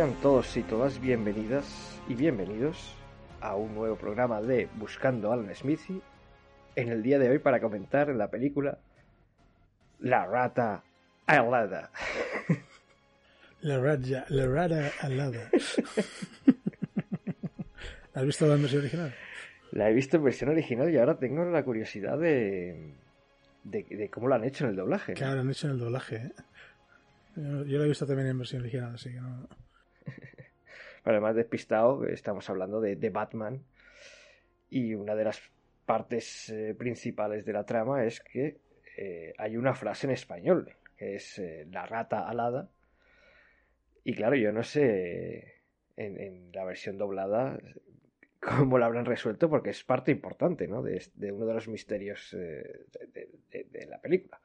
Sean todos y todas bienvenidas y bienvenidos a un nuevo programa de Buscando Alan Smithy en el día de hoy para comentar la película La rata alada. La raya, la rara alada. ¿Has visto la versión original? La he visto en versión original y ahora tengo la curiosidad de, de, de cómo lo han hecho en el doblaje. ¿no? Que ahora han hecho en el doblaje, ¿eh? Yo, yo la he visto también en versión original, así que no. Para más despistado, estamos hablando de, Batman. Y una de las partes eh, principales de la trama es que eh, hay una frase en español, que es eh, la rata alada. Y claro, yo no sé en, la versión doblada cómo lo habrán resuelto, porque es parte importante, ¿no? De, uno de los misterios de- de la película.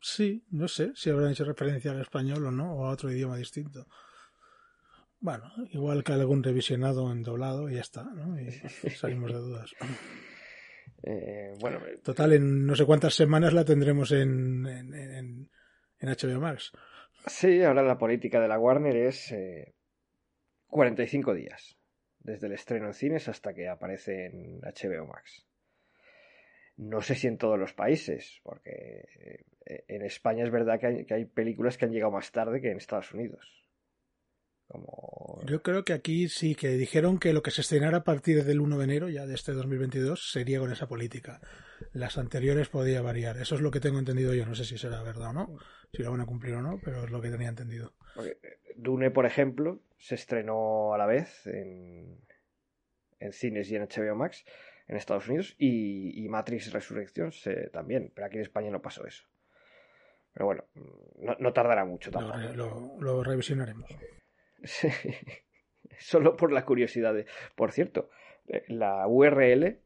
Sí, no sé si habrán hecho referencia al español o no, o a otro idioma distinto. Bueno, igual que algún revisionado en doblado y ya está, ¿no? Y salimos de dudas. Eh, bueno, Total, en no sé cuántas semanas la tendremos en, en, en, en HBO Max. Sí, ahora la política de la Warner es eh, 45 días, desde el estreno en cines hasta que aparece en HBO Max. No sé si en todos los países, porque eh, en España es verdad que hay, que hay películas que han llegado más tarde que en Estados Unidos. Como... Yo creo que aquí sí, que dijeron que lo que se estrenara a partir del 1 de enero ya de este 2022 sería con esa política. Las anteriores podía variar. Eso es lo que tengo entendido yo. No sé si será verdad o no, si lo van a cumplir o no, pero es lo que tenía entendido. Porque eh, Dune, por ejemplo, se estrenó a la vez en, en cines y en HBO Max en Estados Unidos y, y Matrix Resurrección se- también, pero aquí en España no pasó eso. Pero bueno, no, no tardará mucho tampoco. lo revisionaremos. Solo por la curiosidad de... Por cierto, eh, la URL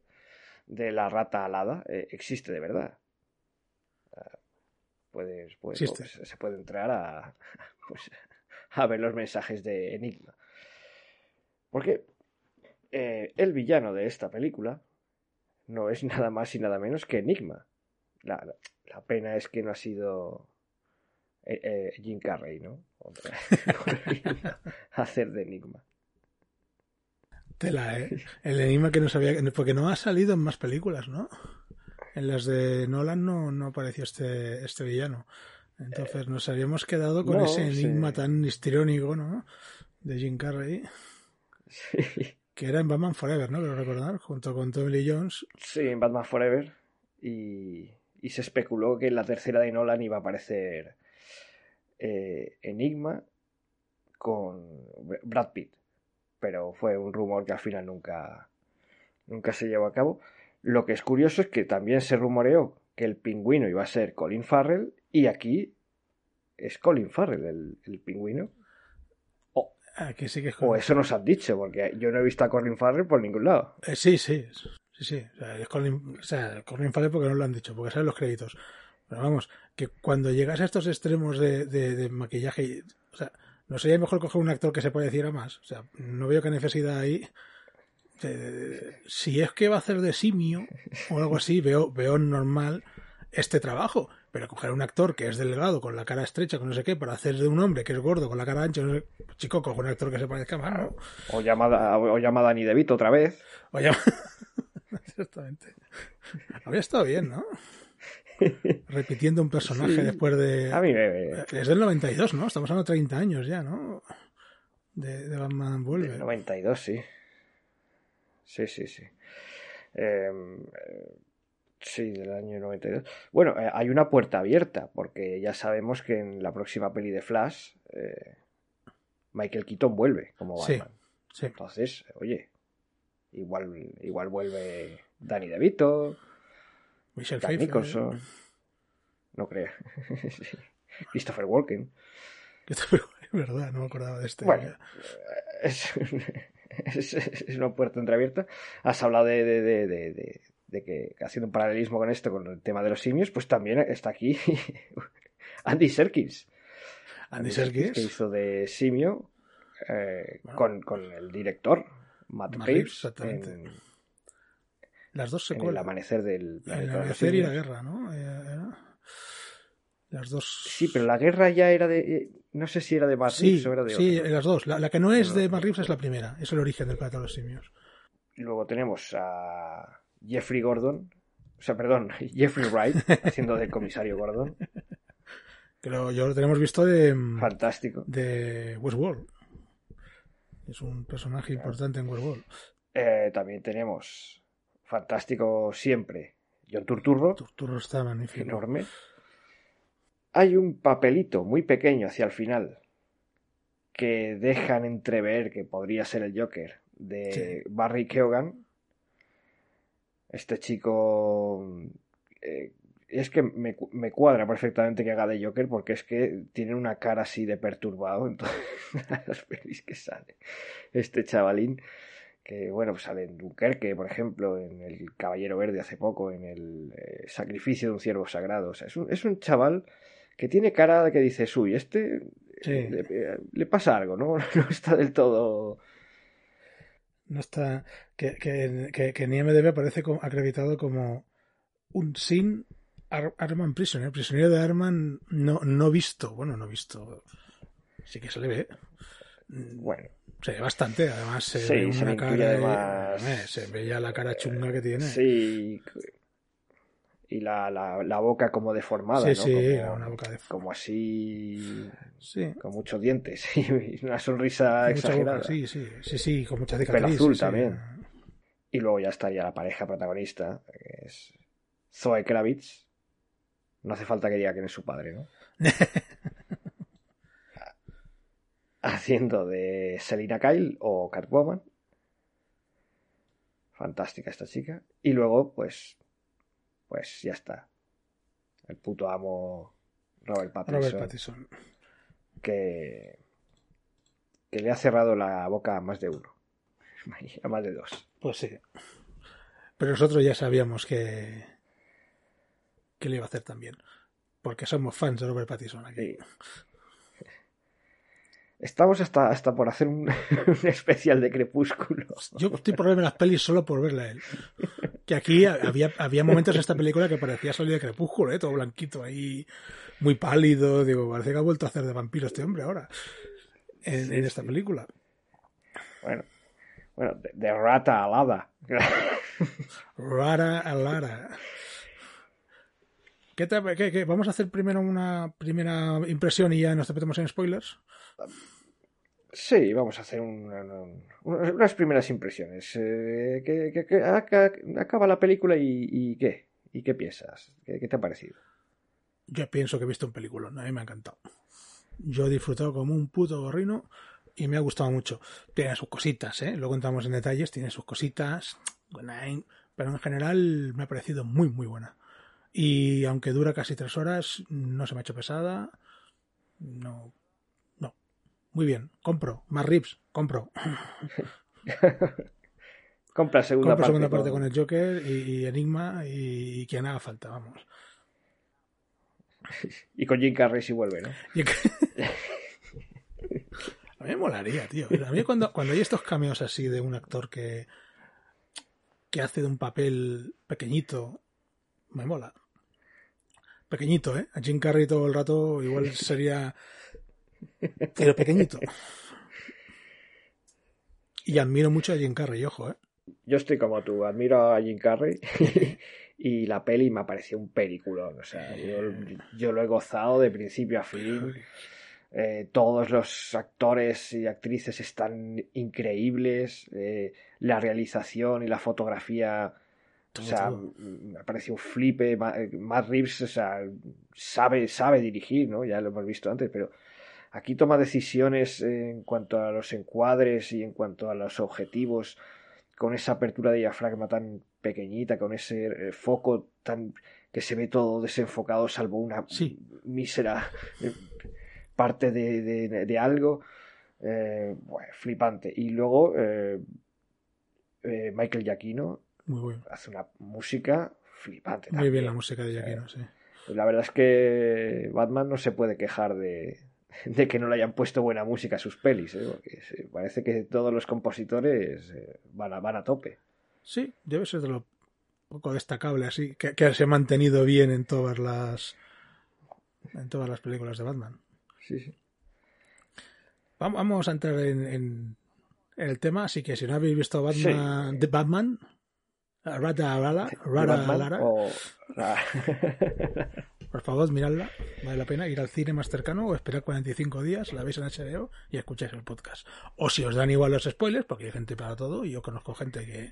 de la rata alada eh, existe de verdad. Ah, Puedes, pues, se puede entrar a, pues, a ver los mensajes de Enigma. Porque eh, el villano de esta película no es nada más y nada menos que Enigma. La, la- la pena es que no ha sido eh, eh, Jim Carrey, ¿no? Hacer de Enigma. Tela, ¿eh? El enigma que no sabía, porque no ha salido en más películas, ¿no? En las de Nolan no, no apareció este, este villano. Entonces nos habíamos quedado con no, ese enigma sí. tan histriónico, ¿no? De Jim Carrey, Sí, que era en Batman Forever, ¿no? Creo recordar, junto con Tommy Lee Jones. sí, en Batman Forever. Y, y se especuló que en la tercera de Nolan iba a aparecer eh, Enigma con Brad Pitt. Pero fue un rumor que al final nunca, nunca se llevó a cabo. Lo que es curioso es que también se rumoreó que el pingüino iba a ser Colin Farrell y aquí es Colin Farrell el, el pingüino. Aquí sí que es O eso nos han dicho, porque yo no he visto a Colin Farrell por ningún lado. Eh, sí, sí, sí, sí. O sea, es Colin, o sea, Colin Farrell porque no lo han dicho, porque salen los créditos. Pero vamos, que cuando llegas a estos extremos de, de, de maquillaje, o sea, ¿no sería mejor coger un actor que se pareciera más? O sea, no veo qué necesidad hay. de- de- si es que va a hacer de simio o algo así, veo, veo normal este trabajo. Pero coger un actor que es delgado, con la cara estrecha, con no sé qué, para hacer de un hombre que es gordo, con la cara ancha, no sé, chico, coge un actor que se parezca más, ¿no? O llamada, o llamada a Danny DeVito otra vez. Oye, exactamente. Habría estado bien, ¿no? Repitiendo un personaje Sí. después de... A mí me, Es del 92, ¿no? Estamos hablando de 30 años ya, ¿no? De, de Batman Del Vuelve. 92, sí. Sí, sí, sí. Eh, eh, sí, del año 92. Bueno, eh, hay una puerta abierta, porque ya sabemos que en la próxima peli de Flash, eh, Michael Keaton vuelve como Sí. Batman. Sí. Entonces, oye, igual, igual vuelve Danny DeVito, Michelle Pfeiffer. Nicholson. No creo. Sí. Christopher Walken. Que Es verdad, no me acordaba de este. Bueno, es, es, es una puerta entreabierta. Has hablado de, de, de, de, de- de que haciendo un paralelismo con esto, con el tema de los simios, pues también está aquí Andy Serkis. Andy que Serkis. hizo de simio eh, Bueno. con, con el director Matt, Matt Reeves, Reeves, exactamente. en, Las dos en el secuelas. amanecer del planeta de amanecer y la guerra, ¿no? Eh, era- Las dos. Sí, pero la guerra ya era de. eh, No sé si era de Matt Sí, o era de sí, otro. las dos. La, la que no es No, de no Matt es la primera. Es el origen del planeta de los simios. Y luego tenemos a Jeffrey Gordon, o sea, perdón, Jeffrey Wright, haciendo del comisario Gordon. Pero yo lo tenemos visto de, Fantástico. de Westworld. Es un personaje importante en Westworld. Eh, también tenemos, fantástico siempre, John Turturro, Turturro está magnífico. enorme. Hay un papelito muy pequeño hacia el final que dejan entrever que podría ser el Joker de Barry Keoghan. Este chico eh, es que me, cu- me cuadra perfectamente que haga de Joker porque es que tiene una cara así de perturbado en todas las pelis que sale este chavalín que bueno pues sale en Dunkerque por ejemplo en el Caballero Verde hace poco en el eh, Sacrificio de un ciervo sagrado o sea es un, es un chaval que tiene cara de que dices uy este Sí. eh, le, le pasa algo no no está del todo No está. Que, que, que, que en IMDb aparece como- acreditado como un sin Ar- Arman Prisoner. Prisionero de Arman no, no visto. Bueno, no visto. Sí que se le ve. bueno Se ve bastante. Además, se Sí, ve una cara. además- eh, se ve ya la cara chunga que tiene. Sí. Y la, la, la boca como deformada, Sí, ¿no? sí, como, una boca de como así. Sí. Con muchos dientes y una sonrisa Mucha exagerada. boca, sí, sí, sí, sí, con mucha Pelo cicatriz. azul sí. también. Y luego ya estaría la pareja protagonista, que es Zoe Kravitz. No hace falta que diga quién es su padre, ¿no? Haciendo de Selina Kyle o Catwoman. Fantástica esta chica. Y luego, pues. Pues ya está. El puto amo Robert Pattinson. Robert Pattinson. Que. Que le ha cerrado la boca a más de uno. A más de dos. Pues sí. Pero nosotros ya sabíamos que. que le iba a hacer también. Porque somos fans de Robert Pattinson aquí. Sí. Estamos hasta, hasta por hacer un, un especial de Crepúsculo. Yo estoy por verme las pelis solo por verla a él. Que aquí había, había momentos en esta película que parecía salir de crepúsculo, ¿eh? todo blanquito ahí, muy pálido. Digo, parece que ha vuelto a hacer de vampiro este hombre ahora. En, Sí, en esta sí. película. Bueno, bueno de, de rata alada. Rara a Lara. ¿Qué te- qué- qué? ¿Vamos a hacer primero una primera impresión y ya nos metemos en spoilers? Sí, vamos a hacer un- un- un- unas primeras impresiones. Eh, ¿qué- qué- qué- aca- acaba la película y, qué? ¿Y qué piensas? ¿Qué, te ha parecido? Yo pienso que he visto un peliculón, a mí me ha encantado. Yo he disfrutado como un puto gorrino y me ha gustado mucho. Tiene sus cositas, ¿eh? Lo contamos en detalles, tiene sus cositas. pero en general me ha parecido muy, muy buena. Y aunque dura casi tres horas, no se me ha hecho pesada. No. Muy bien. Compro. Más rips. Compro. Compra segunda Compro parte. segunda parte con- el Joker y, y Enigma y, quien haga falta, vamos. Y con Jim Carrey si vuelve, ¿no? Y A mí me molaría, tío. A mí cuando, cuando hay estos cameos así de un actor que, que hace de un papel pequeñito, me mola. Pequeñito, ¿eh? A Jim Carrey todo el rato igual sería... Pero pequeñito. Y admiro mucho a Jim Carrey, ojo, ¿eh? Yo estoy como tú, admiro a Jim Carrey y la peli me pareció un peliculón. O sea, yo, yo lo he gozado de principio a fin. Eh, todos los actores y actrices están increíbles. eh, la realización y la fotografía. O sea, todo. me ha parecido un flipe. Eh, Matt Reeves, o sea, sabe, sabe dirigir, ¿no? Ya lo hemos visto antes, pero aquí toma decisiones en cuanto a los encuadres y en cuanto a los objetivos con esa apertura de diafragma tan pequeñita, con ese eh, foco tan que se ve todo desenfocado, salvo una Sí. mísera eh, parte de, de- de algo. Eh, bueno, flipante. Y luego eh, eh, Michael Giacchino Muy, bueno. hace una música flipante. Muy bien también. la música de Giacchino, sí. La verdad es que Batman no se puede quejar de, de que no le hayan puesto buena música a sus pelis, ¿eh? porque parece que todos los compositores eh, van, a, van a tope. Sí, debe ser de lo poco destacable así, que, que se ha mantenido bien en todas las en todas las películas de Batman. Sí, sí. Vam- Vamos a entrar en, en- en el tema, así que si no habéis visto Batman, The Batman, Rata Rara, Rara Batman Lara, o- por favor, miradla, vale la pena ir al cine más cercano o esperar 45 días, la veis en HBO y escucháis el podcast. O si os dan igual los spoilers, porque hay gente para todo y yo conozco gente que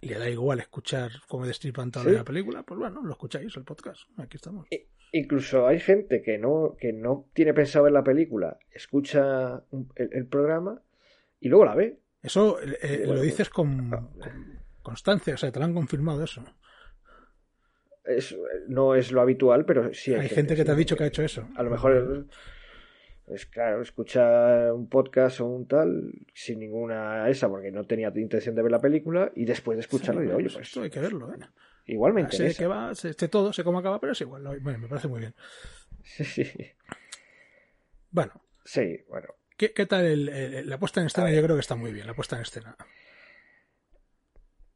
le da igual escuchar cómo destripan toda ¿Sí? la película, pues bueno, lo escucháis el podcast, aquí estamos. Incluso hay gente que no, que no tiene pensado ver la película, escucha el, el programa y luego la ve. Eso eh, eh, Bueno, lo dices con, ah. con constancia, o sea, te lo han confirmado eso. Es- no es lo habitual, pero sí hay, Hay gente que te ha dicho que ha hecho eso. A lo mejor es claro, escucha un podcast o un tal sin ninguna esa, porque no tenía intención de ver la película, y después de escucharlo, Sí, digo, oye, pues pues esto hay que verlo, ¿eh? igual me Sé qué va, sé, sé todo, sé cómo acaba, pero es igual. Bueno, me parece muy bien. Sí, sí. Bueno, Sí, bueno. ¿qué, qué tal el- el- la puesta en escena? Yo creo que está muy bien, la puesta en escena.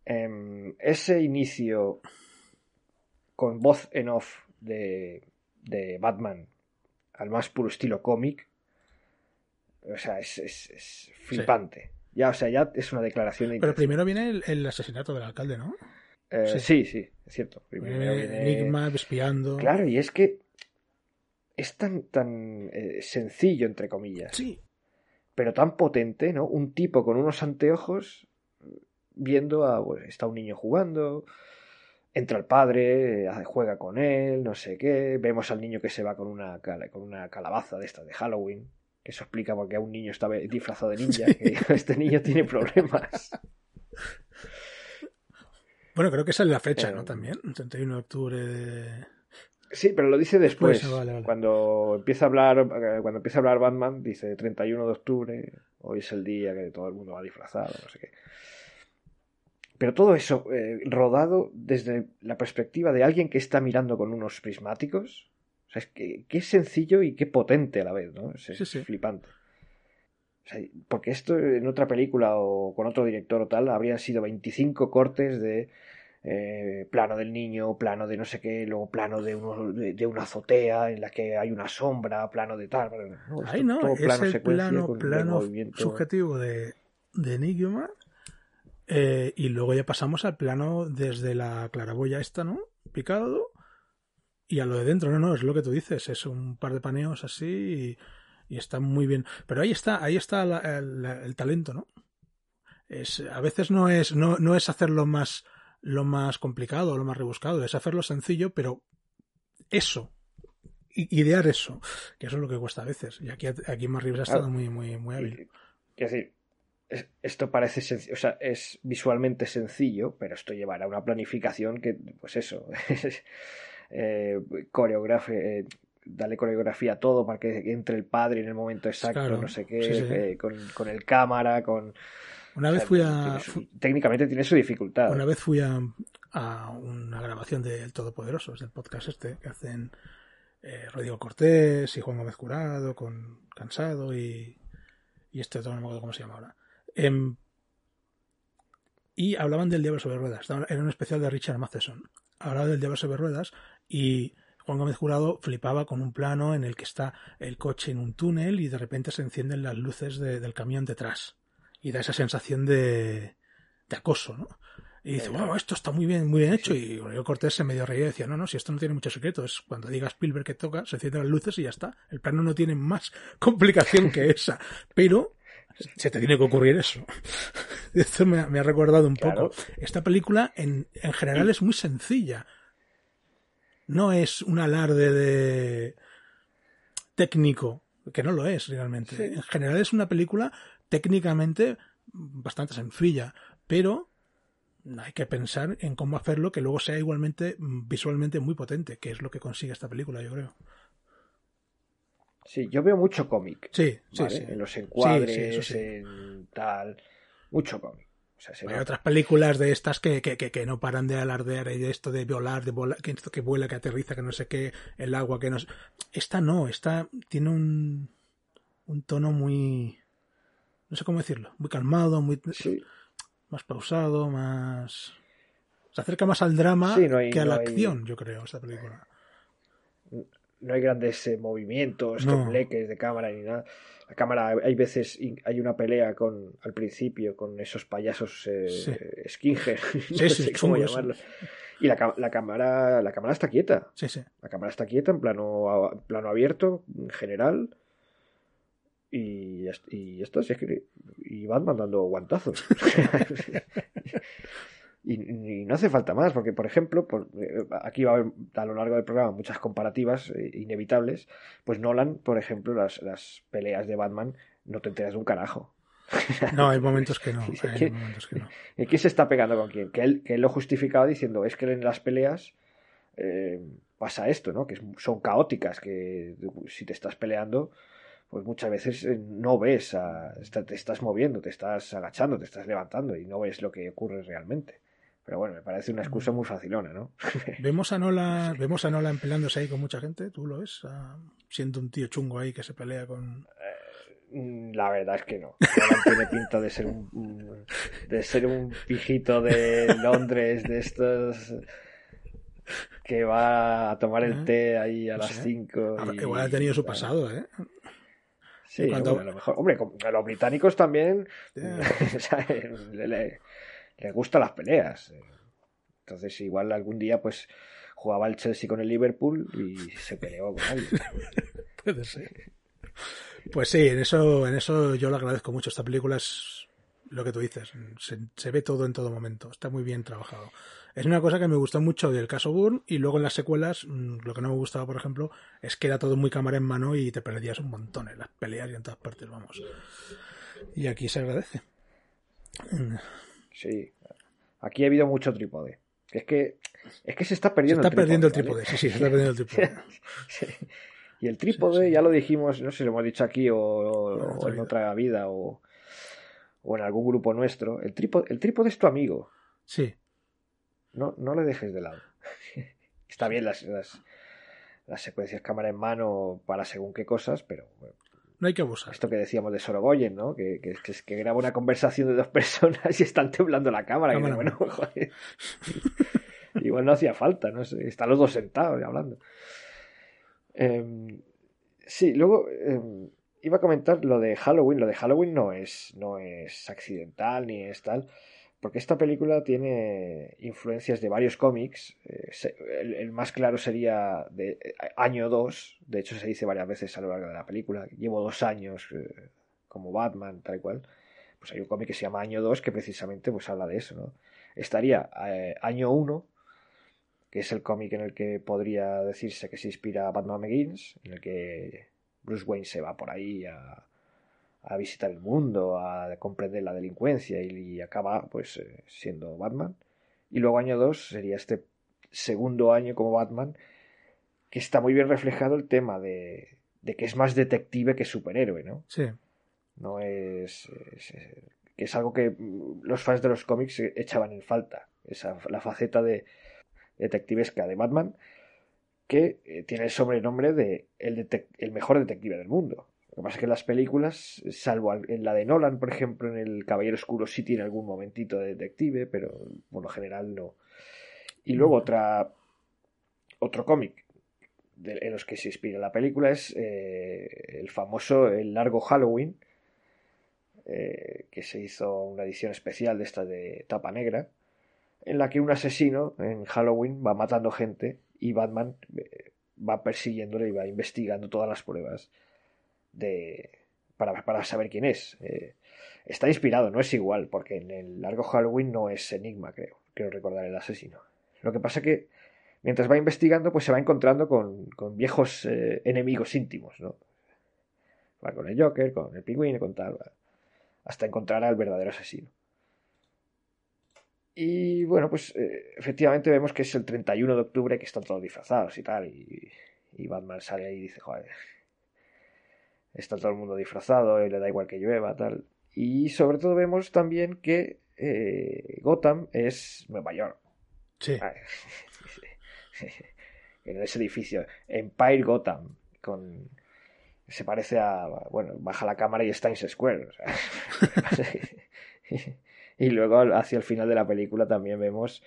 Em, ese inicio con voz en off de, de Batman al más puro estilo cómic, o sea, es, es- es flipante. Ya, o sea, ya es una declaración de Pero primero viene el, el asesinato del alcalde, ¿no? Eh, sí. sí, sí, es cierto. Primero Viene viene- Enigma espiando. Claro, y es que es tan, tan eh, sencillo, entre comillas, Sí, pero tan potente, ¿no? Un tipo con unos anteojos viendo a, pues, está un niño jugando, entra el padre, juega con él, no sé qué, vemos al niño que se va con una, con una calabaza de esta de Halloween, que eso explica por qué a un niño está disfrazado de ninja, que este niño tiene problemas. bueno, creo que sale la fecha, Pero- ¿no? También, 31 de octubre de... Sí, pero lo dice después, Después, vale, vale. cuando empieza a hablar, eh, cuando empieza a hablar Batman, dice 31 de octubre, hoy es el día que todo el mundo va disfrazado, no sé qué. Pero todo eso eh, rodado desde la perspectiva de alguien que está mirando con unos prismáticos, o sea, es que, qué sencillo y qué potente a la vez, ¿no? Es, es Sí, flipante. O sea, porque esto en otra película o con otro director o tal habrían sido 25 cortes de eh, plano del niño, plano de no sé qué, luego plano de, uno, de, de una azotea en la que hay una sombra, plano de tal. no, Ahí no, todo es plano el plano, con plano subjetivo de, de Enigma. Eh, y luego ya pasamos al plano desde la claraboya esta, ¿no? Picado. Y a lo de dentro, no, no, es lo que tú dices, es un par de paneos así y, y está muy bien. Pero ahí está, ahí está la- el, el talento, ¿no? Es, a veces no es, no, no es hacerlo más, lo más complicado, lo más rebuscado, es hacerlo sencillo, pero eso, idear eso, que eso es lo que cuesta a veces. Y aquí, aquí Mark Reeves ha estado muy, muy, muy hábil. Que es- esto parece senc- o sea, es visualmente sencillo, pero esto llevará una planificación que, pues eso, eh, coreografe, eh, darle coreografía a todo para que entre el padre en el momento exacto, Claro, no sé qué, sí, sí. eh, con, con el cámara, con... Una o vez sea, fui tiene a, su- técnicamente tiene su dificultad. una vez fui a, a una grabación de El Todopoderosos, del podcast este, que hacen eh, Rodrigo Cortés y Juan Gómez Curado, con Cansado y, y este otro, no me acuerdo cómo se llama ahora. Em, y hablaban del Diablo sobre Ruedas. Era un especial de Richard Matheson. Hablaba del Diablo sobre Ruedas y Juan Gómez Jurado flipaba con un plano en el que está el coche en un túnel y de repente se encienden las luces de- del camión detrás. Y da esa sensación de, de acoso, ¿no? Y dice, wow, esto está muy bien, muy bien hecho. Y Rodrigo Cortés se medio reía y decía, no, no, si esto no tiene mucho secreto, es cuando diga Spielberg que toca, se encienden las luces y ya está. El plano no tiene más complicación que esa. Pero se te tiene que ocurrir eso. Esto me, ha- me ha recordado un Claro. poco. Esta película en, en general es muy sencilla. No es un alarde de técnico, que no lo es realmente. En general es una película técnicamente bastante sencilla, pero hay que pensar en cómo hacerlo que luego sea igualmente mm, visualmente muy potente, que es lo que consigue esta película, yo creo. Sí, yo veo mucho cómic. Sí, sí, ¿vale? sí. En los encuadres, sí, en tal. Mucho cómic. O sea, se Hay nota. otras películas de estas que, que, que, que no paran de alardear y de esto de volar, de volar, que esto que vuela, que aterriza, que no sé qué, el agua, que no sé. Esta no, esta tiene un, un tono muy, no sé cómo decirlo, muy calmado, muy más pausado, más... Se acerca más al drama Sí, no hay- que a la hay- acción, yo creo, esta película. No hay grandes eh, movimientos, No. tembleques de cámara ni nada. La cámara, hay veces, hay una pelea con al principio con esos payasos eh, Sí. skinhead, no Sí, sí, sé cómo chungo eso. llamarlo. Y la, la cámara, la cámara está quieta. Sí, sí. La cámara está quieta en plano, en plano abierto, en general. Y, y esto sí es que. Y van mandando guantazos. y, y no hace falta más, porque, por ejemplo, por- eh, aquí va a haber a lo largo del programa muchas comparativas eh, inevitables. Pues Nolan, por ejemplo, las, las peleas de Batman, no te enteras de un carajo. No, hay momentos que no, hay momentos que no. ¿Y quién se está pegando con quién? Que él, que él lo justificaba diciendo, es que en las peleas eh, pasa esto, ¿no? Que son caóticas, que si te estás peleando, pues muchas veces eh, no ves, a- te estás moviendo, te estás agachando, te estás levantando y no ves lo que ocurre realmente. Pero bueno, me parece una excusa muy facilona, ¿no? Vemos a Nolan, vemos a Nolan peleándose ahí con mucha gente, ¿tú lo ves? Ah, siendo un tío chungo ahí que se pelea con... Mm, La verdad es que no. Nolan tiene pinta de ser un, de ser un pijito de Londres, de estos que va a tomar el Ah, té ahí a no las sé. 5. Ah, Igual ha tenido su pasado, ¿eh? Sí, Cuando- bueno, a lo mejor. Hombre, los británicos también Ya. le- les gustan las peleas. Entonces, igual algún día, pues jugaba el Chelsea con el Liverpool y se peleó con alguien. Puede ser. Pues sí, en eso, en eso yo le agradezco mucho. Esta película es lo que tú dices. Se, se ve todo en todo momento. Está muy bien trabajado. Es una cosa que me gustó mucho del caso Bourne y luego en las secuelas mm, lo que no me gustaba, por ejemplo, es que era todo muy cámara en mano y te perdías un montón en las peleas y en todas partes, vamos. Y aquí se agradece. Sí. Aquí ha habido mucho trípode. Es que, es que se está Se perdiendo está perdiendo el trípode, sí, sí, se está perdiendo el trípode. Sí. Y el trípode, ya lo dijimos, no sé si lo hemos dicho aquí o, o- en otra en vida. otra vida o, o en algún grupo nuestro. El trípode, el trípode es tu amigo. Sí, No, no le dejes de lado. Está bien las, las, las secuencias cámara en mano para según qué cosas, pero bueno, no hay que abusar. esto que decíamos de Sorogoyen, ¿no? Que, que, que, que graba una conversación de dos personas y están temblando la cámara. bueno, joder. Igual no hacía falta, no. Están los dos sentados y hablando. Em, sí, luego em, iba a comentar lo de Halloween. Lo de Halloween no es, no es accidental ni es tal. Porque esta película tiene influencias de varios cómics. eh, el, más claro sería de eh, año 2. De hecho, se dice varias veces a lo largo de la película. Llevo dos años eh, como Batman, tal cual. Pues hay un cómic que se llama Año 2 que precisamente pues habla de eso, ¿no? Estaría Año 1, que es el cómic en el que podría decirse que se inspira Batman Begins, en el que Bruce Wayne se va por ahí a, a visitar el mundo, a comprender la delincuencia y, acaba pues eh, siendo Batman. Y luego año 2 sería este segundo año como Batman, que está muy bien reflejado el tema de, de que es más detective que superhéroe, ¿no? Sí. No es, que es algo que los fans de los cómics echaban en falta, esa, la faceta de detectivesca de Batman, que eh, tiene el sobrenombre de el, el mejor detective del mundo. Lo que pasa es que en las películas, salvo en la de Nolan, por ejemplo, en El Caballero Oscuro sí tiene algún momentito de detective, pero por lo general no. Y luego otra otro cómic en los que se inspira la película es eh, el famoso El largo Halloween, eh, que se hizo una edición especial de esta de tapa negra, en la que un asesino en Halloween va matando gente y Batman eh, va persiguiéndole y va investigando todas las pruebas de para, para saber quién es. está inspirado, no es igual, porque en el largo Halloween no es Enigma, creo, quiero recordar el asesino. Lo que pasa que mientras va investigando, pues se va encontrando con, viejos eh, enemigos íntimos, ¿no? Va con el Joker, con el pingüino, con tal, hasta encontrar al verdadero asesino. Y bueno, pues eh, efectivamente vemos que es el 31 de octubre que están todos disfrazados y tal, y, Batman sale ahí y dice, joder, está todo el mundo disfrazado y le da igual que llueva, tal. Y sobre todo vemos también que eh, Gotham es Nueva York. Sí. en ese edificio. Empire Gotham. Con, se parece a. Bueno, baja la cámara y está en Square. y luego hacia el final de la película también vemos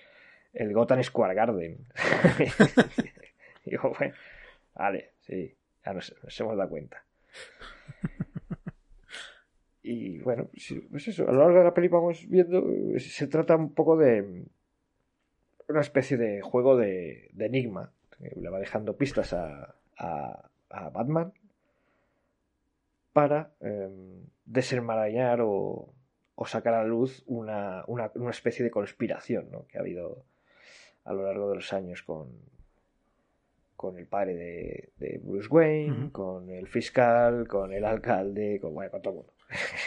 el Gotham Square Garden. Digo, bueno, vale, sí, ya nos, hemos dado cuenta. Y bueno, pues eso, a lo largo de la película vamos viendo, se trata un poco de, una especie de juego de, enigma. Le va dejando pistas a, a, Batman para em, desenmarañar o, o, sacar a luz una, una, una especie de conspiración ¿no? que ha habido a lo largo de los años con, con el padre de, de Bruce Wayne, con el fiscal, con el alcalde, con, bueno, con todo el mundo.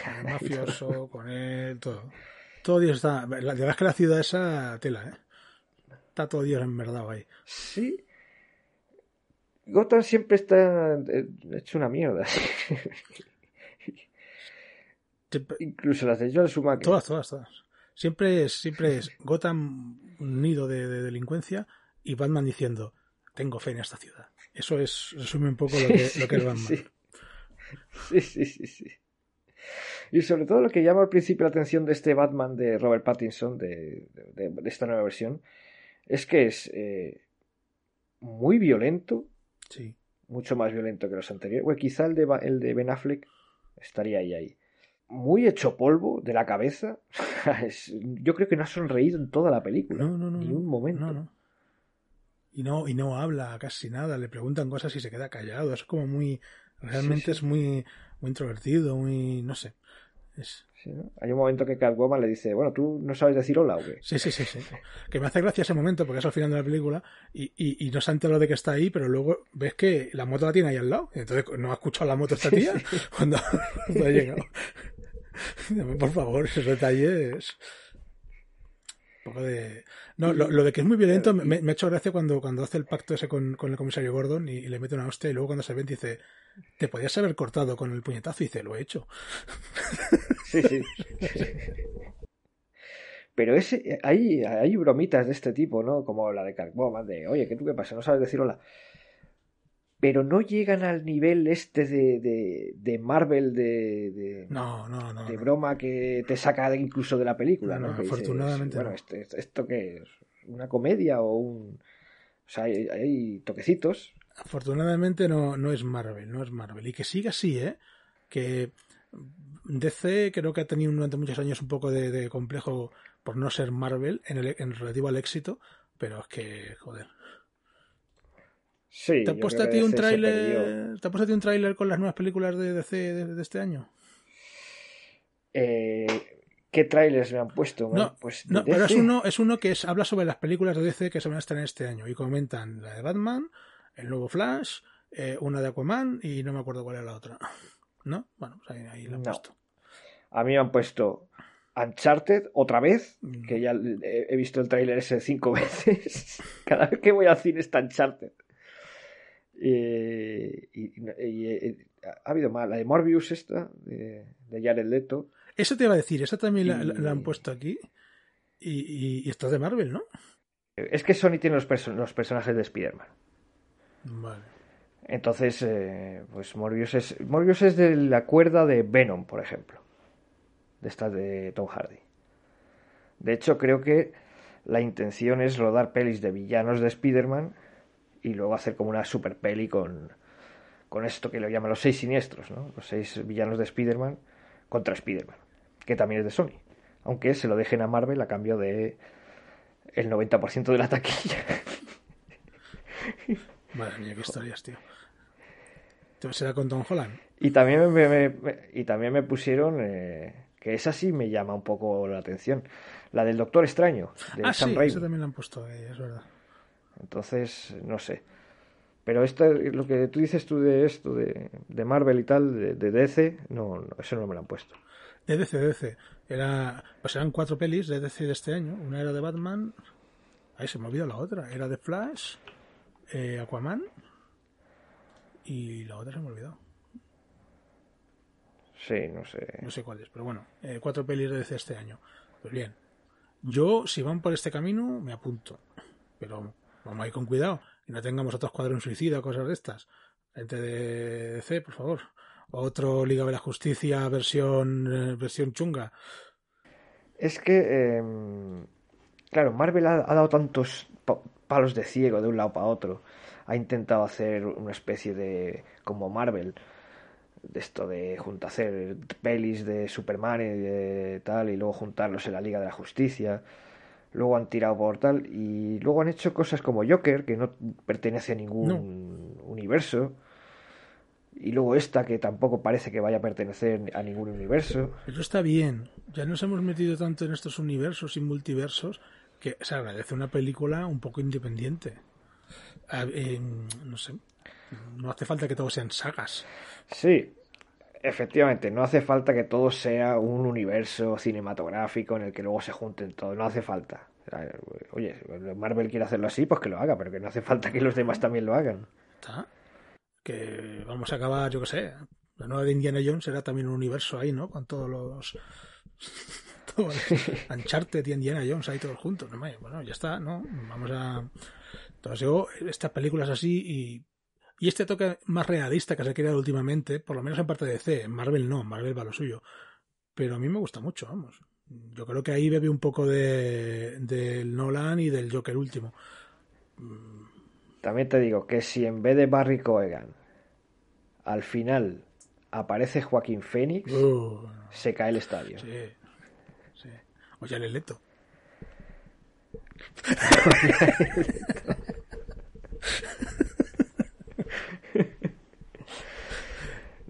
Con el mafioso, con él, todo. Todo Dios está. La verdad es que la ciudad esa tela, ¿eh? Está todo Dios en verdad ahí. Sí. Gotham siempre está eh, hecho una mierda. Incluso las de John Schumacher. Todas, todas, todas. Siempre es, siempre es Gotham un nido de, delincuencia y Batman diciendo, tengo fe en esta ciudad. Eso es, resume un poco lo que, lo que es Batman. Sí. sí, sí, sí, Y sobre todo lo que llama al principio la atención de este Batman de Robert Pattinson, de esta nueva versión, es que es eh, muy violento. Sí. Mucho más violento que los anteriores. Bueno, quizá el de, el de Ben Affleck estaría ahí, ahí. Muy hecho polvo de la cabeza. yo creo que no ha sonreído en toda la película. No, no, no. Ni un momento. No, Y no, y no habla casi nada. Le preguntan cosas y se queda callado. Es como muy. Realmente es muy, muy introvertido, muy. No sé. Es... Hay un momento que Catwoman le dice, bueno, ¿tú no sabes decir hola o qué? Sí, sí, sí, sí. Que me hace gracia ese momento porque es al final de la película y, y, no se ha enterado de que está ahí, pero luego ves que la moto la tiene ahí al lado. Entonces, ¿no ha escuchado la moto esta tía? Cuando, ha llegado. Por favor, ese detalle es... Poco de... No, lo, de que es muy violento me, me, ha hecho gracia cuando, cuando hace el pacto ese con, con el comisario Gordon y, le mete una hostia y luego cuando se ven dice, te podías haber cortado con el puñetazo y dice, lo he hecho. Sí, sí. Pero ese, hay, hay bromitas de este tipo, ¿no? Como la de Catwoman, de, oye, ¿qué tú qué pasa? No sabes decir hola. Pero no llegan al nivel este de, de, Marvel, de, no, no, no, de broma que te saca incluso de la película, ¿no? afortunadamente. bueno, esto, esto, que es una comedia o un... O sea, hay, hay toquecitos. Afortunadamente no, no es Marvel, no es Marvel. Y que siga así, ¿eh? Que DC creo que ha tenido durante muchos años un poco de, complejo por no ser Marvel en, el, en relativo al éxito, pero es que, joder. Sí, ¿Te ha puesto a ti un tráiler? ¿Te puesto a ti un tráiler con las nuevas películas de DC de, este año? Eh, ¿Qué trailers me han puesto? no, pues no pero es uno, es uno que habla sobre las películas de DC que se van a estrenar este año y comentan la de Batman, el nuevo Flash, eh, una de Aquaman y no me acuerdo cuál era la otra. ¿No? Bueno, pues ahí, ahí lo han No. puesto. A mí me han puesto Uncharted otra vez, Mm. que ya he he visto el tráiler ese cinco veces. Cada vez que voy al cine está Uncharted. Eh, y, y- y- y- ha habido más. La de Morbius esta, de, de Jared Leto. Eso te iba a decir, esa también la, han puesto aquí. Y, esto es de Marvel, ¿no? Es que Sony tiene los, perso- los personajes de Spider-Man. Vale. Entonces, eh, pues Morbius es, Morbius es de la cuerda de Venom, por ejemplo. De esta de Tom Hardy. De hecho, creo que la intención es rodar pelis de villanos de Spider-Man y luego hacer como una super peli con, con esto que lo llaman los seis siniestros, ¿no? Los seis villanos de Spider-Man contra Spider-Man, que también es de Sony. Aunque se lo dejen a Marvel a cambio de el 90% de la taquilla. Madre mía, qué historias, tío. Entonces será con Tom Holland. Y también me, me- me- y también me pusieron, eh, que esa sí me llama un poco la atención, la del Doctor Extraño, de Ah, Sam sí, Raimi. eso también lo han puesto, eh, es verdad. Entonces, no sé. Pero esto, lo que tú dices tú de esto, de, de Marvel y tal, de, de DC, no, no, eso no me lo han puesto. De DC, de DC. Era, pues eran cuatro pelis de DC de este año. Una era de Batman. Ahí se me olvidó la otra. Era de Flash, eh, Aquaman. Y la otra se me olvidó. Sí, no sé. No sé cuál es, pero bueno. eh, cuatro pelis de DC este año. Pues bien. Yo, si van por este camino, me apunto. Pero vamos a ir con cuidado. Y no tengamos otro escuadrón suicida o cosas de estas. Gente de DC, por favor. Otro Liga de la Justicia versión, eh, versión chunga. Es que, em, claro, Marvel ha, dado tantos pa- palos de ciego de un lado para otro. Ha intentado hacer una especie de, como Marvel, de esto de juntar, hacer pelis de Superman y de tal, y luego juntarlos en la Liga de la Justicia. Luego han tirado por tal, y luego han hecho cosas como Joker, que no pertenece a ningún universo. Y luego esta, que tampoco parece que vaya a pertenecer a ningún universo. Eso está bien. Ya nos hemos metido tanto en estos universos y multiversos que se agradece una película un poco independiente. A- eh, no sé. No hace falta que todo sean sagas. Sí, efectivamente, no hace falta que todo sea un universo cinematográfico en el que luego se junten todos, no hace falta. Oye, Marvel quiere hacerlo así, pues que lo haga, pero que no hace falta que los demás también lo hagan. ¿Está? Que vamos a acabar, yo qué sé. La nueva de Indiana Jones será también un universo ahí, ¿no? Con todos los. todos Uncharted y Indiana Jones ahí todos juntos. No, me- bueno, ya está, ¿no? Vamos a. Entonces, yo, estas películas así y. Y este toque más realista que se ha creado últimamente, por lo menos en parte de DC, en Marvel no, Marvel va lo suyo. Pero a mí me gusta mucho, vamos. Yo creo que ahí bebe un poco de, del Nolan y del Joker último. También te digo que si en vez de Barry Coegan al final aparece Joaquín Phoenix, Uh, se cae el estadio. sí, sí. O ya le leto.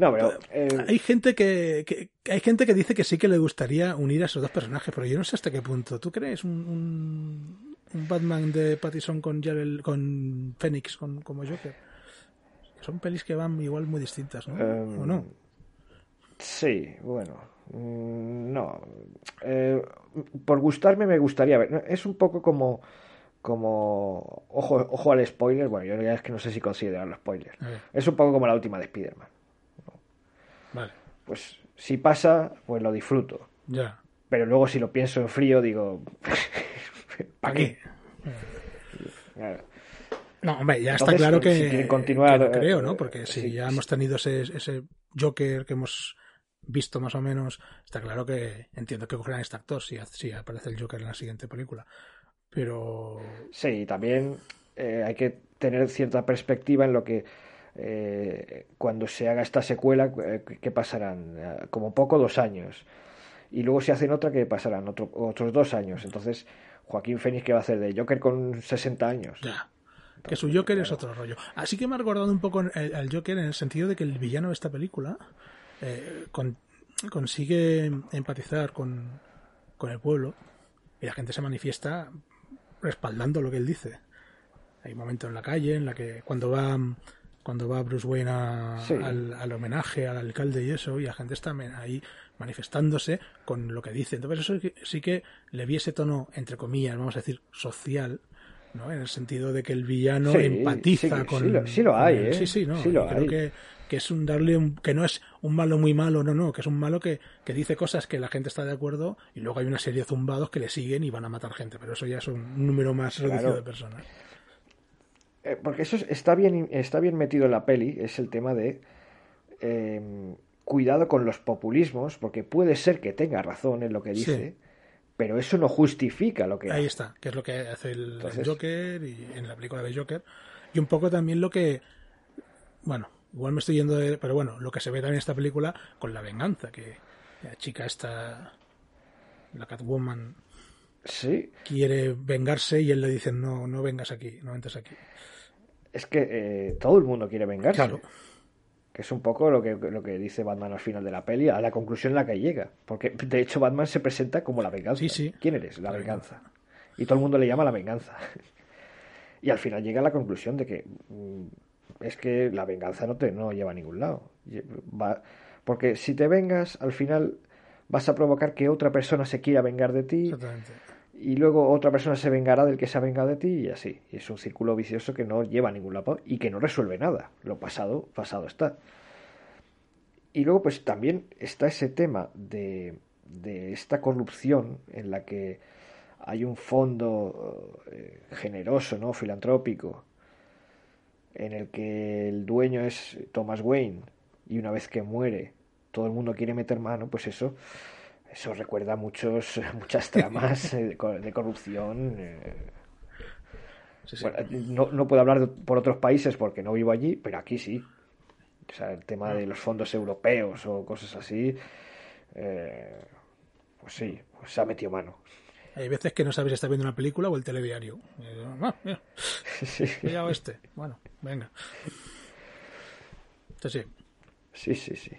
No, pero eh, Hay gente que, que- hay gente que dice que sí que le gustaría unir a esos dos personajes, pero yo no sé hasta qué punto. ¿Tú crees un, un, un Batman de Pattison con Jared- con Phoenix con, como Joker? Son pelis que van igual muy distintas, ¿no? Em, ¿O no? Sí, bueno, mm, no. Eh, por gustarme me gustaría ver. Es un poco como, como, ojo, ojo al spoiler. Bueno, yo ya es que no sé si considerarlo spoiler. Es un poco como la última de Spider-Man. Pues si pasa, pues lo disfruto. ya. Pero luego si lo pienso en frío, digo, ¿para qué? Claro. No, hombre, ya está claro que, si quieren continuar, que no creo, eh, ¿no? Porque si sí, ya hemos tenido ese, ese Joker que hemos visto más o menos, está claro que entiendo que cogerán este actor si, si aparece el Joker en la siguiente película. Pero Sí, también eh, hay que tener cierta perspectiva en lo que eh, cuando se haga esta secuela, eh, ¿qué pasarán? Eh, Como poco dos años. Y luego si hacen otra, ¿qué pasarán? Otro- otros dos años. Entonces, Joaquín Phoenix, ¿qué va a hacer de Joker con 60 años? ya. Que su Joker es otro rollo. Así que me ha recordado un poco al Joker en el sentido de que el villano de esta película eh, con- consigue empatizar con, con el pueblo y la gente se manifiesta respaldando lo que él dice. Hay un momento en la calle en la que cuando va cuando va Bruce Wayne a- Sí. al, al homenaje al alcalde y eso, y la gente está ahí manifestándose con lo que dice. Entonces eso sí que- le vi ese tono, entre comillas, vamos a decir, social, ¿no? En el sentido de que el villano Sí, empatiza sí con... sí lo- sí lo hay. ¿eh? Sí, sí, no. Lo creo hay. que, que es un darle un, que no es un malo muy malo, no, no, que es un malo que, que dice cosas que la gente está de acuerdo y luego hay una serie de zumbados que le siguen y van a matar gente, pero eso ya es un número más reducido Claro. de personas. Eh, porque eso es- está bien, está bien metido en la peli, es el tema de eh, cuidado con los populismos, porque puede ser que tenga razón en lo que dice, Sí. pero eso no justifica lo que Ahí hace. está, que es lo que hace el, Entonces- Joker y en la película de Joker. Y un poco también lo que. Bueno, igual me estoy yendo de. Pero bueno, lo que se ve también en esta película con la venganza, que la chica esta. La Catwoman Sí, quiere vengarse y él le dice: No, no vengas aquí, no entres aquí. Es que eh, todo el mundo quiere vengarse. Claro. Que es un poco lo que, lo que dice Batman al final de la peli, a la conclusión en la que llega. Porque de hecho Batman se presenta como la venganza. Sí, sí. ¿Quién eres? La, La venganza. Y todo el mundo le llama la venganza. y al final llega a la conclusión de que mm, es que la venganza no te no lleva a ningún lado. Va- porque si te vengas, al final vas a provocar que otra persona se quiera vengar de ti Exactamente. Y luego otra persona se vengará del que se ha vengado de ti y así. Y es un círculo vicioso que no lleva a ningún lado y que no resuelve nada. Lo pasado, pasado está. Y luego pues también está ese tema de, de esta corrupción en la que hay un fondo eh, generoso, ¿no? Filantrópico, en el que el dueño es Thomas Wayne y una vez que muere todo el mundo quiere meter mano, pues eso eso recuerda muchos, muchas tramas eh, de cor- de corrupción. eh. Sí, sí. Bueno, no, no puedo hablar de- por otros países porque no vivo allí, pero aquí sí. O sea, el tema de los fondos europeos o cosas así, eh, pues sí, pues se ha metido mano. Hay veces que no sabes si estás viendo una película o el telediario. Digo, "Ah, mira, Sí, llegado este. Bueno, venga. Entonces sí. sí, sí. sí.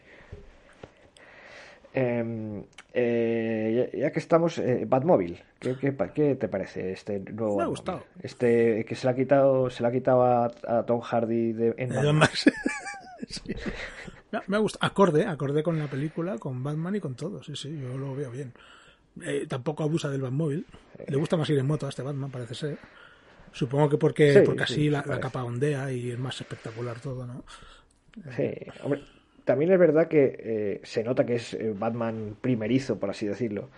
Em, eh, ya, ya que estamos, eh, Batmóvil, ¿qué, qué, te parece este nuevo? Me ha Batmóvil? gustado. Este que se le ha quitado, se le ha quitado a, a Tom Hardy de, en Batman. Max. Sí. Me ha- Me ha gustado. Acorde, acorde con la película, con Batman y con todo. Sí, sí, yo lo veo bien. Eh, tampoco abusa del Batmóvil. Le gusta más ir en moto a este Batman, parece ser. Supongo que porque, Sí, porque sí, así la, sí la capa ondea y es más espectacular todo, ¿no? Sí, hombre, también es verdad que eh, se nota que es eh, Batman primerizo, por así decirlo,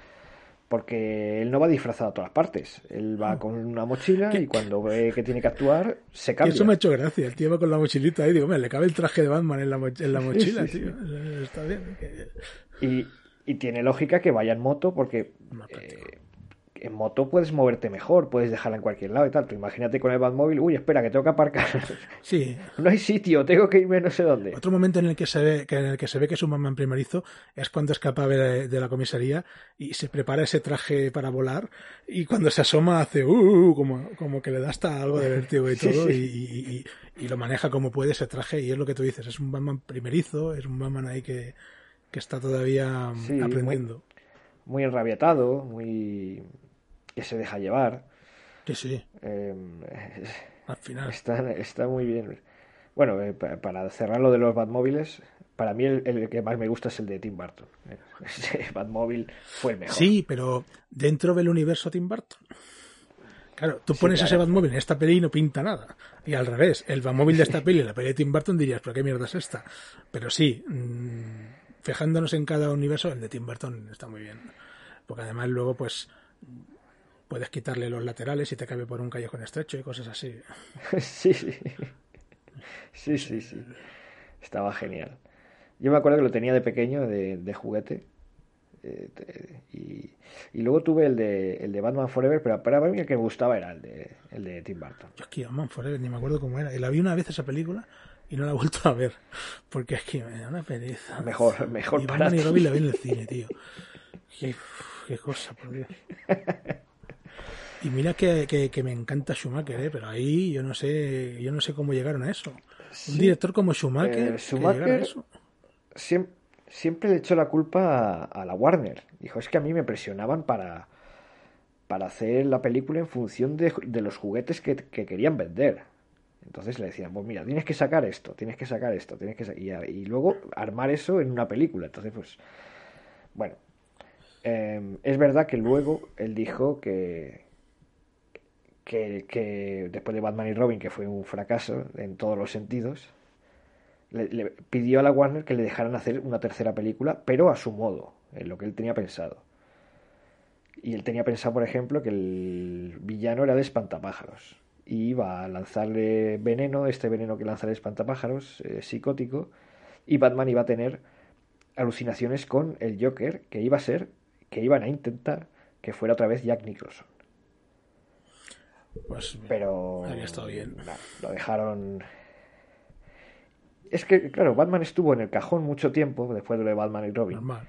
porque él no va disfrazado a todas partes. Él va con una mochila y cuando ve que tiene que actuar, se Y cambia. eso me ha hecho gracia. El tío va con la mochilita ahí. Digo, mira, le cabe el traje de Batman en la, mo- en la mochila, sí, tío. Está bien. Y, y tiene lógica que vaya en moto porque eh, en moto puedes moverte mejor, puedes dejarla en cualquier lado y tal. Tú imagínate con el Batmóvil, uy, espera, que tengo que aparcar. Sí, no hay sitio, tengo que irme no sé dónde. Otro momento en el que se ve que en el que se ve que es un Batman primerizo es cuando escapa de, de la comisaría y se prepara ese traje para volar y cuando se asoma hace uh, uh, uh, como, como que le da hasta algo de vértigo y todo sí. Y, y- y- y lo maneja como puede ese traje y es lo que tú dices, es un Batman primerizo, es un Batman ahí que, que está todavía mm, Sí, muy- aprendiendo. Muy enrabietado, muy... que se deja llevar. Sí, sí, Eh, al final. Está, está muy bien. Bueno, eh, pa- para cerrar lo de los Batmóviles, para mí el, el que más me gusta es el de Tim Burton. Ese Batmóvil fue el mejor. Sí, pero dentro del universo Tim Burton. Claro, tú pones claro. ese Batmóvil en esta peli y no pinta nada. Y al revés, el Batmóvil de esta peli en la peli de Tim Burton dirías, ¿pero qué mierda es esta? Pero sí, mm, fijándonos en cada universo, el de Tim Burton está muy bien. Porque además luego, pues, puedes quitarle los laterales y te cabe por un callejón estrecho y cosas así. sí, sí. Sí, sí, sí. Estaba genial. Yo me acuerdo que lo tenía de pequeño, de, de juguete. eh, y, y luego tuve el de, el de Batman Forever, pero para mí el que me gustaba era el de, el de Tim Burton. Yo es que Batman Forever ni me acuerdo cómo era. Y la vi una vez esa película y no la he vuelto a ver. Porque es que me da una pereza. Mejor, mejor y para Batman y ti. Robin la vi en el cine, tío. Qué, qué cosa, por Dios. Y mira que, que, que me encanta Schumacher, ¿eh? pero ahí yo no sé yo no sé cómo llegaron a eso. Un director como Schumacher, Eh, Schumacher- a eso. Siempre le echó la culpa a, a la Warner. Dijo, es que a mí me presionaban para, para hacer la película en función de, de los juguetes que, que querían vender. Entonces le decían, pues mira, tienes que sacar esto, tienes que sacar esto, tienes que sa-". y, y luego armar eso en una película. Entonces, pues, bueno, eh, es verdad que luego él dijo que, que, que después de Batman y Robin, que fue un fracaso en todos los sentidos, le, pidió a la Warner que le dejaran hacer una tercera película, pero a su modo, en lo que él tenía pensado. Y él tenía pensado, por ejemplo, que el villano era de espantapájaros. Y iba a lanzarle veneno, este veneno que lanza el espantapájaros, eh, psicótico, y Batman iba a tener alucinaciones con el Joker, que iba a ser, que iban a intentar que fuera otra vez Jack Nicholson. Pues Pero Habría estado bien. lo dejaron. Es que, claro, Batman estuvo en el cajón mucho tiempo después de lo de Batman y Robin. normal.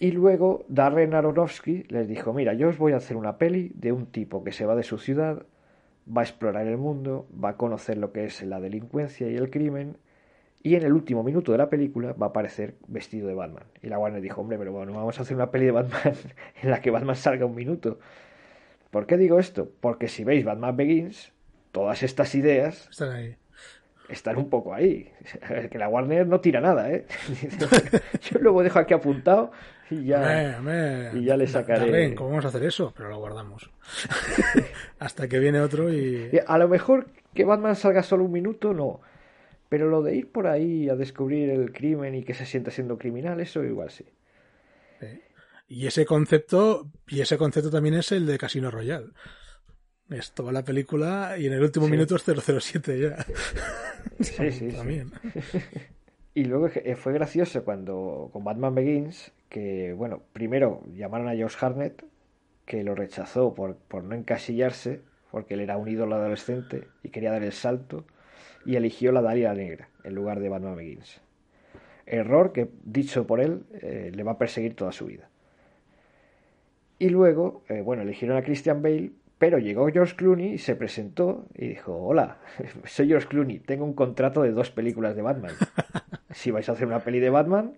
Y luego Darren Aronofsky les dijo, mira, yo os voy a hacer una peli de un tipo que se va de su ciudad, va a explorar el mundo, va a conocer lo que es la delincuencia y el crimen, y en el último minuto de la película va a aparecer vestido de Batman. Y la Warner dijo, hombre, pero bueno, vamos a hacer una peli de Batman en la que Batman salga un minuto. ¿Por qué digo esto? Porque si veis Batman Begins, todas estas ideas Están ahí. están un poco ahí. Que la Warner no tira nada, ¿eh? Yo luego dejo aquí apuntado y ya... Y ya le sacaré- Darren, ¿Cómo vamos a hacer eso? Pero lo guardamos. Hasta que viene otro. Y A lo mejor que Batman salga solo un minuto, no. Pero lo de ir por ahí a descubrir el crimen y que se sienta siendo criminal, eso igual sí. Y ese concepto, y ese concepto también es el de Casino Royale. Es toda la película y en el último Sí. minuto es 007 ya. Sí, sí, sí. También. Y luego eh, fue gracioso cuando con Batman Begins, que bueno, primero llamaron a Josh Hartnett, que lo rechazó por, por no encasillarse, porque él era un ídolo adolescente y quería dar el salto, y eligió la Dalia Negra en lugar de Batman Begins. Error que, dicho por él, eh, le va a perseguir toda su vida. Y luego, eh, bueno, eligieron a Christian Bale, pero llegó George Clooney y se presentó y dijo, hola, soy George Clooney, tengo un contrato de dos películas de Batman. Si vais a hacer una peli de Batman,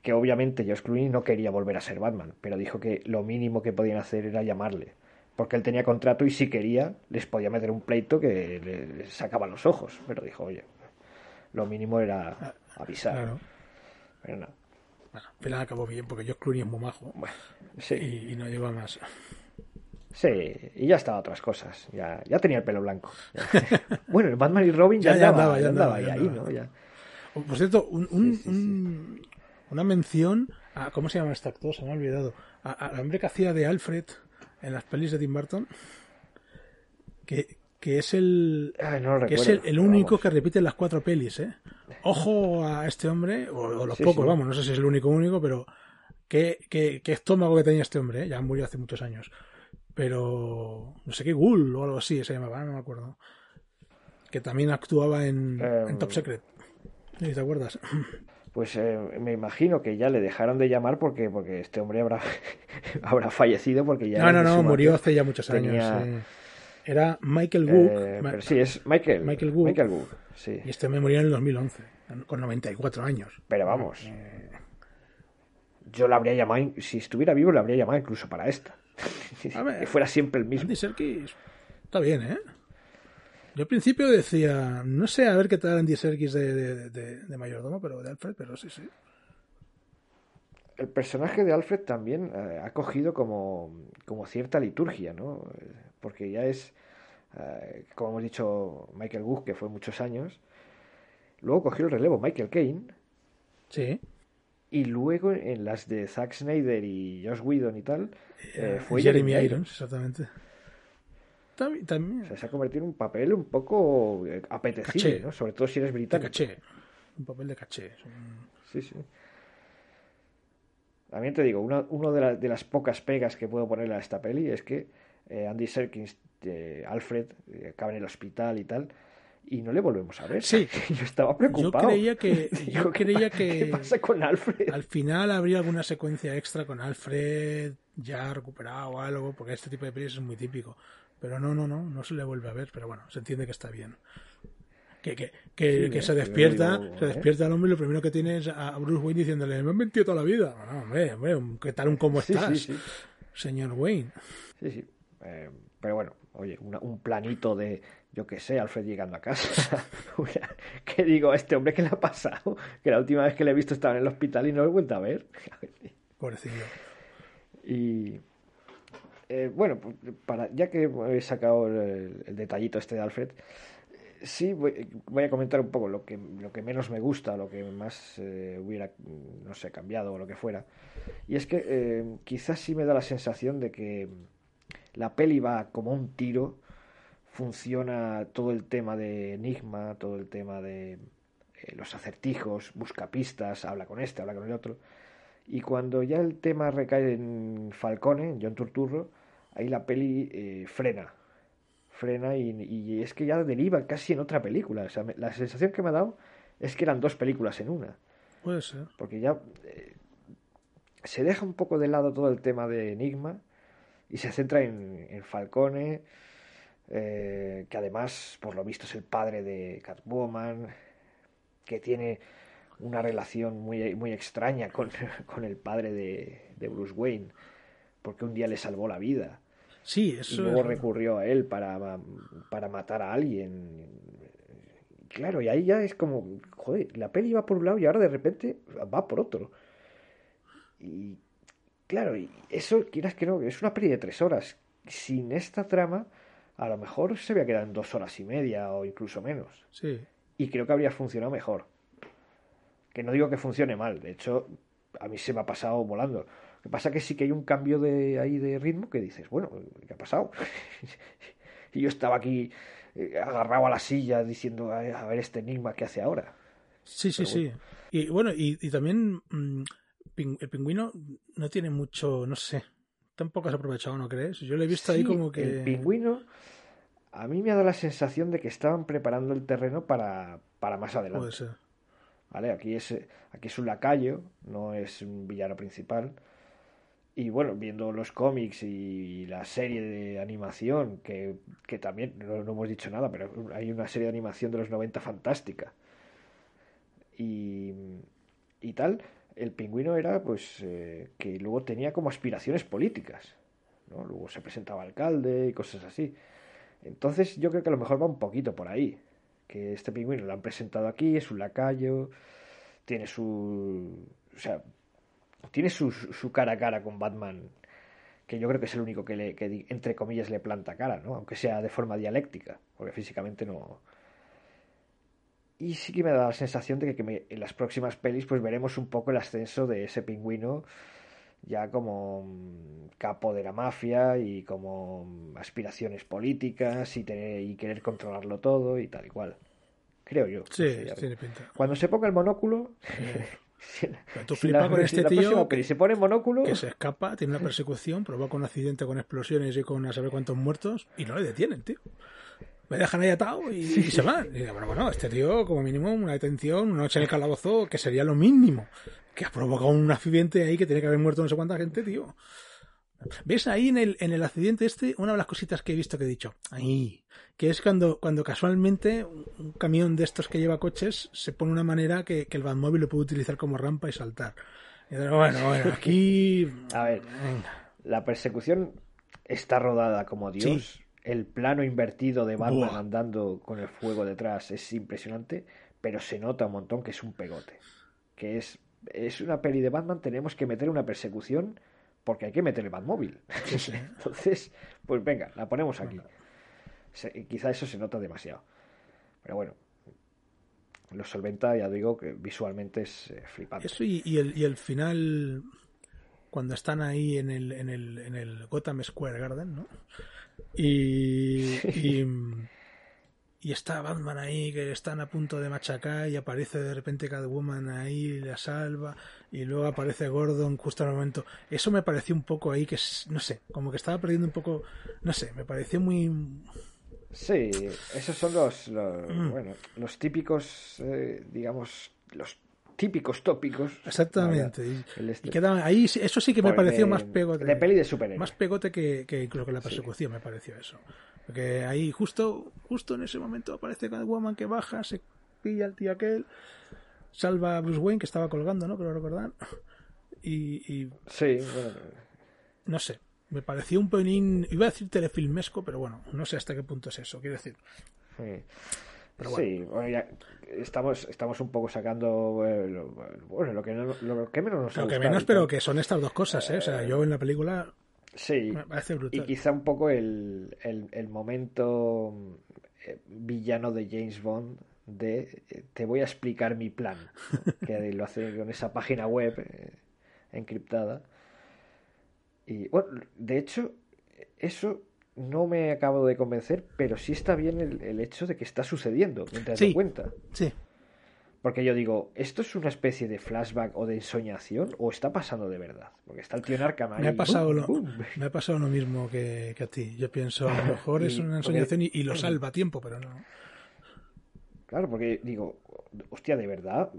que obviamente George Clooney no quería volver a ser Batman, pero dijo que lo mínimo que podían hacer era llamarle. Porque él tenía contrato y si quería les podía meter un pleito que le, le sacaba los ojos. Pero dijo, oye, lo mínimo era avisar. Claro. Pero no. Bueno, al final acabó bien porque George Clooney es muy majo. Bueno, sí. Y, y no lleva más. Sí, y ya estaba otras cosas. Ya, ya tenía el pelo blanco. Bueno, el Batman y Robin ya, Ya- ya andaba, andaba, ya andaba, ya ahí, andaba. ¿no? Ya. Oh, Por cierto, un, un- Sí, sí, sí. un- una mención a. ¿Cómo se llama este actor? Se me ha olvidado. A- Al hombre que hacía de Alfred en las pelis de Tim Burton. Que, que es el. Ay, no lo que es el, el pero único vamos. que repite las cuatro pelis, ¿eh? Ojo a este hombre, o, o los Sí, pocos, sí. vamos, no sé si es el único único, pero qué, qué, qué estómago que tenía este hombre, ¿eh? Ya murió hace muchos años. Pero no sé qué, Ghoul o algo así se llamaba, no me acuerdo. Que también actuaba en, Em. en Top Secret. ¿Sí ¿Te acuerdas? Pues eh, me imagino que ya le dejaron de llamar porque, porque este hombre habrá, habrá fallecido porque ya... No, no, no, murió hace ya muchos tenía- años. Era Michael Wook. Eh, Ma- sí, es Michael. Michael Wood. Michael Wood, sí. Y este me murió en el 2011, con 94 años. Pero vamos. Yo la habría llamado, si estuviera vivo, la habría llamado incluso para esta. A ver, que fuera siempre el mismo. Andy Serkis está bien, ¿eh? Yo al principio decía, no sé a ver qué tal Andy Serkis de, de, de- de mayordomo, pero de Alfred, pero sí, sí. El personaje de Alfred también eh, ha cogido como, como cierta liturgia, ¿no? Eh, Porque ya es, eh, como hemos dicho, Michael Wood, que fue muchos años. Luego cogió el relevo Michael Caine. Sí. Y luego en las de Zack Snyder y Josh Whedon y tal, eh, fue Jeremy Irons, exactamente. También, O sea, se ha convertido en un papel un poco eh, apetecible, Caché. ¿no? Sobre todo si eres de británico. caché. Un papel de caché. Sí, sí. También te digo, una, uno de, la- de las pocas pegas que puedo ponerle a esta peli es que eh, Andy Serkins, eh, Alfred, acaba en el hospital y tal, y no le volvemos a ver. Sí. Yo estaba Yo preocupado. creía que, Digo, yo ¿qué creía que ¿Qué pasa con Alfred? al final habría alguna secuencia extra con Alfred ya recuperado o algo, porque este tipo de pelis es muy típico. Pero no, no, no, no se le vuelve a ver, pero bueno, se entiende que está bien. Que, que, que, Sí, que ¿eh? se Yo despierta, digo, se ¿eh? despierta el hombre y lo primero que tiene es a Bruce Wayne diciéndole, me han mentido toda la vida. No, hombre, hombre, ¿qué tal un cómo Sí, estás, sí, sí. señor Wayne? Sí, sí. Eh, pero bueno, oye, una- un planito de, yo qué sé, Alfred llegando a casa. que digo, este hombre, ¿qué le ha pasado? Que la última vez que le he visto estaba en el hospital y no lo he vuelto a ver. Pobrecillo. Y eh, bueno, pues, para, ya que he sacado el, el detallito este de Alfred, sí voy, voy, a comentar un poco lo que, lo que menos me gusta, lo que más eh, hubiera, no sé, cambiado o lo que fuera. Y es que eh, quizás sí me da la sensación de que la peli va como un tiro, funciona todo el tema de enigma, todo el tema de eh, los acertijos, busca pistas, habla con este, habla con el otro. Y cuando ya el tema recae en Falcone, en John Turturro, ahí la peli eh, frena. Frena y, y, es que ya deriva casi en otra película. O sea, me, la sensación que me ha dado es que eran dos películas en una. Puede ser. Porque ya eh, se deja un poco de lado todo el tema de Enigma y se centra en, en Falcone, eh, que además, por lo visto, es el padre de Catwoman, que tiene una relación muy, muy extraña con, con el padre de, de, Bruce Wayne, porque un día le salvó la vida. Sí, eso y luego es... recurrió a él para, para matar a alguien. Claro, y ahí ya es como, joder, la peli va por un lado y ahora de repente va por otro. Y claro, y eso, quieras que no, es una peli de tres horas. Sin esta trama, a lo mejor se había quedado en dos horas y media o incluso menos. Sí. Y creo que habría funcionado mejor. Que no digo que funcione mal, de hecho, a mí se me ha pasado volando. Lo que pasa que sí que hay un cambio de ahí de ritmo que dices, bueno, ¿qué ha pasado? y yo estaba aquí eh, agarrado a la silla diciendo, a ver este enigma que hace ahora. Sí, sí, sí. Y bueno, y, y también mm, el pingüino no tiene mucho, no sé, tampoco has aprovechado, ¿no crees? Yo lo he visto ahí como que... El pingüino, a mí me ha dado la sensación de que estaban preparando el terreno para, para más adelante. Puede ser. ¿Vale? Aquí es, aquí es un lacayo, no es un villano principal. Y bueno, viendo los cómics y la serie de animación, que, que también, no, no hemos dicho nada, pero hay una serie de animación de los 90 fantástica. Y, y tal, el pingüino era pues eh, que luego tenía como aspiraciones políticas. ¿no? Luego se presentaba alcalde y cosas así. Entonces yo creo que a lo mejor va un poquito por ahí. Que este pingüino lo han presentado aquí, es un lacayo, tiene su... O sea, tiene su, su cara a cara con Batman, que yo creo que es el único que, le, que entre comillas le planta cara, ¿no? Aunque sea de forma dialéctica, porque físicamente no... Y sí que me da la sensación de que, me, en las próximas pelis pues veremos un poco el ascenso de ese pingüino ya como mm, capo de la mafia y como mm, aspiraciones políticas y, tener, y querer controlarlo todo y tal y cual. Creo yo. Sí, No sé, ya tiene pinta. Cuando se ponga el monóculo... si la- tú si la- flipas con si este tío que- se pone monóculo... Que se escapa, tiene una persecución, provoca un accidente con explosiones y con a saber cuántos muertos y no le detienen, tío. Me dejan ahí atado y, y se van. Y bueno, bueno, este tío, como mínimo, una detención, una noche en el calabozo, que sería lo mínimo. Que ha provocado un accidente ahí que tiene que haber muerto no sé cuánta gente, tío. ¿Ves ahí en el, en el accidente este una de las cositas que he visto que he dicho? Ahí. Que es cuando, cuando casualmente un camión de estos que lleva coches se pone una manera que, que el Batmóvil lo puede utilizar como rampa y saltar. Y bueno, bueno, aquí. A ver, Venga. la persecución está rodada como Dios. Sí. El plano invertido de Batman Buah. andando con el fuego detrás es impresionante, pero se nota un montón que es un pegote. Que es, es una peli de Batman, tenemos que meter una persecución porque hay que meter el Batmóvil. Sí, sí. Entonces, pues venga, la ponemos aquí. Se- quizá eso se nota demasiado. Pero bueno, lo solventa, ya digo, que visualmente es eh, flipante. Eso y, y el, y el final, cuando están ahí en el, en el, en el Gotham Square Garden, ¿no? Y, y, y está Batman ahí, que están a punto de machacar, y aparece de repente Catwoman ahí, y la salva, y luego aparece Gordon justo en el momento. Eso me pareció un poco ahí, que no sé, como que estaba perdiendo un poco, no sé, me pareció muy... Sí, esos son los, los, Mm. bueno, los típicos, eh, digamos, los típicos tópicos. Exactamente. Y, este- y quedaba ahí, eso sí que me Porque pareció más pegote. De peli de superhéroes. Más pegote que, que incluso que la persecución, me pareció eso. Porque ahí justo, justo en ese momento aparece Catwoman que baja, se pilla al tío aquel, salva a Bruce Wayne que estaba colgando, ¿no? Creo recordar. Y, y Sí, bueno, no sé, me pareció un pelín, iba a decir telefilmesco, pero bueno, no sé hasta qué punto es eso. Quiero decir, Sí. Pero Sí, bueno, ya estamos, estamos un poco sacando eh, lo, bueno, lo que, no- lo que menos nos Lo que menos, pero que son estas dos cosas, ¿eh? O sea, yo en la película Sí, me parece y quizá un poco el, el, el momento eh, villano de James Bond de eh, te voy a explicar mi plan, que lo hace con esa página web eh, encriptada. Y bueno, de hecho, eso no me acabo de convencer, pero sí está bien el, el hecho de que está sucediendo mientras Sí. cuenta. Sí, Porque yo digo, ¿esto es una especie de flashback o de ensoñación o está pasando de verdad? Porque está el tío en Arkham ahí, me ha pasado ¡bum, lo, me ha pasado lo mismo que, que a ti. Yo pienso, a lo mejor es una porque- ensoñación y, y lo salva a tiempo, pero no. Claro, porque digo, hostia, ¿de verdad?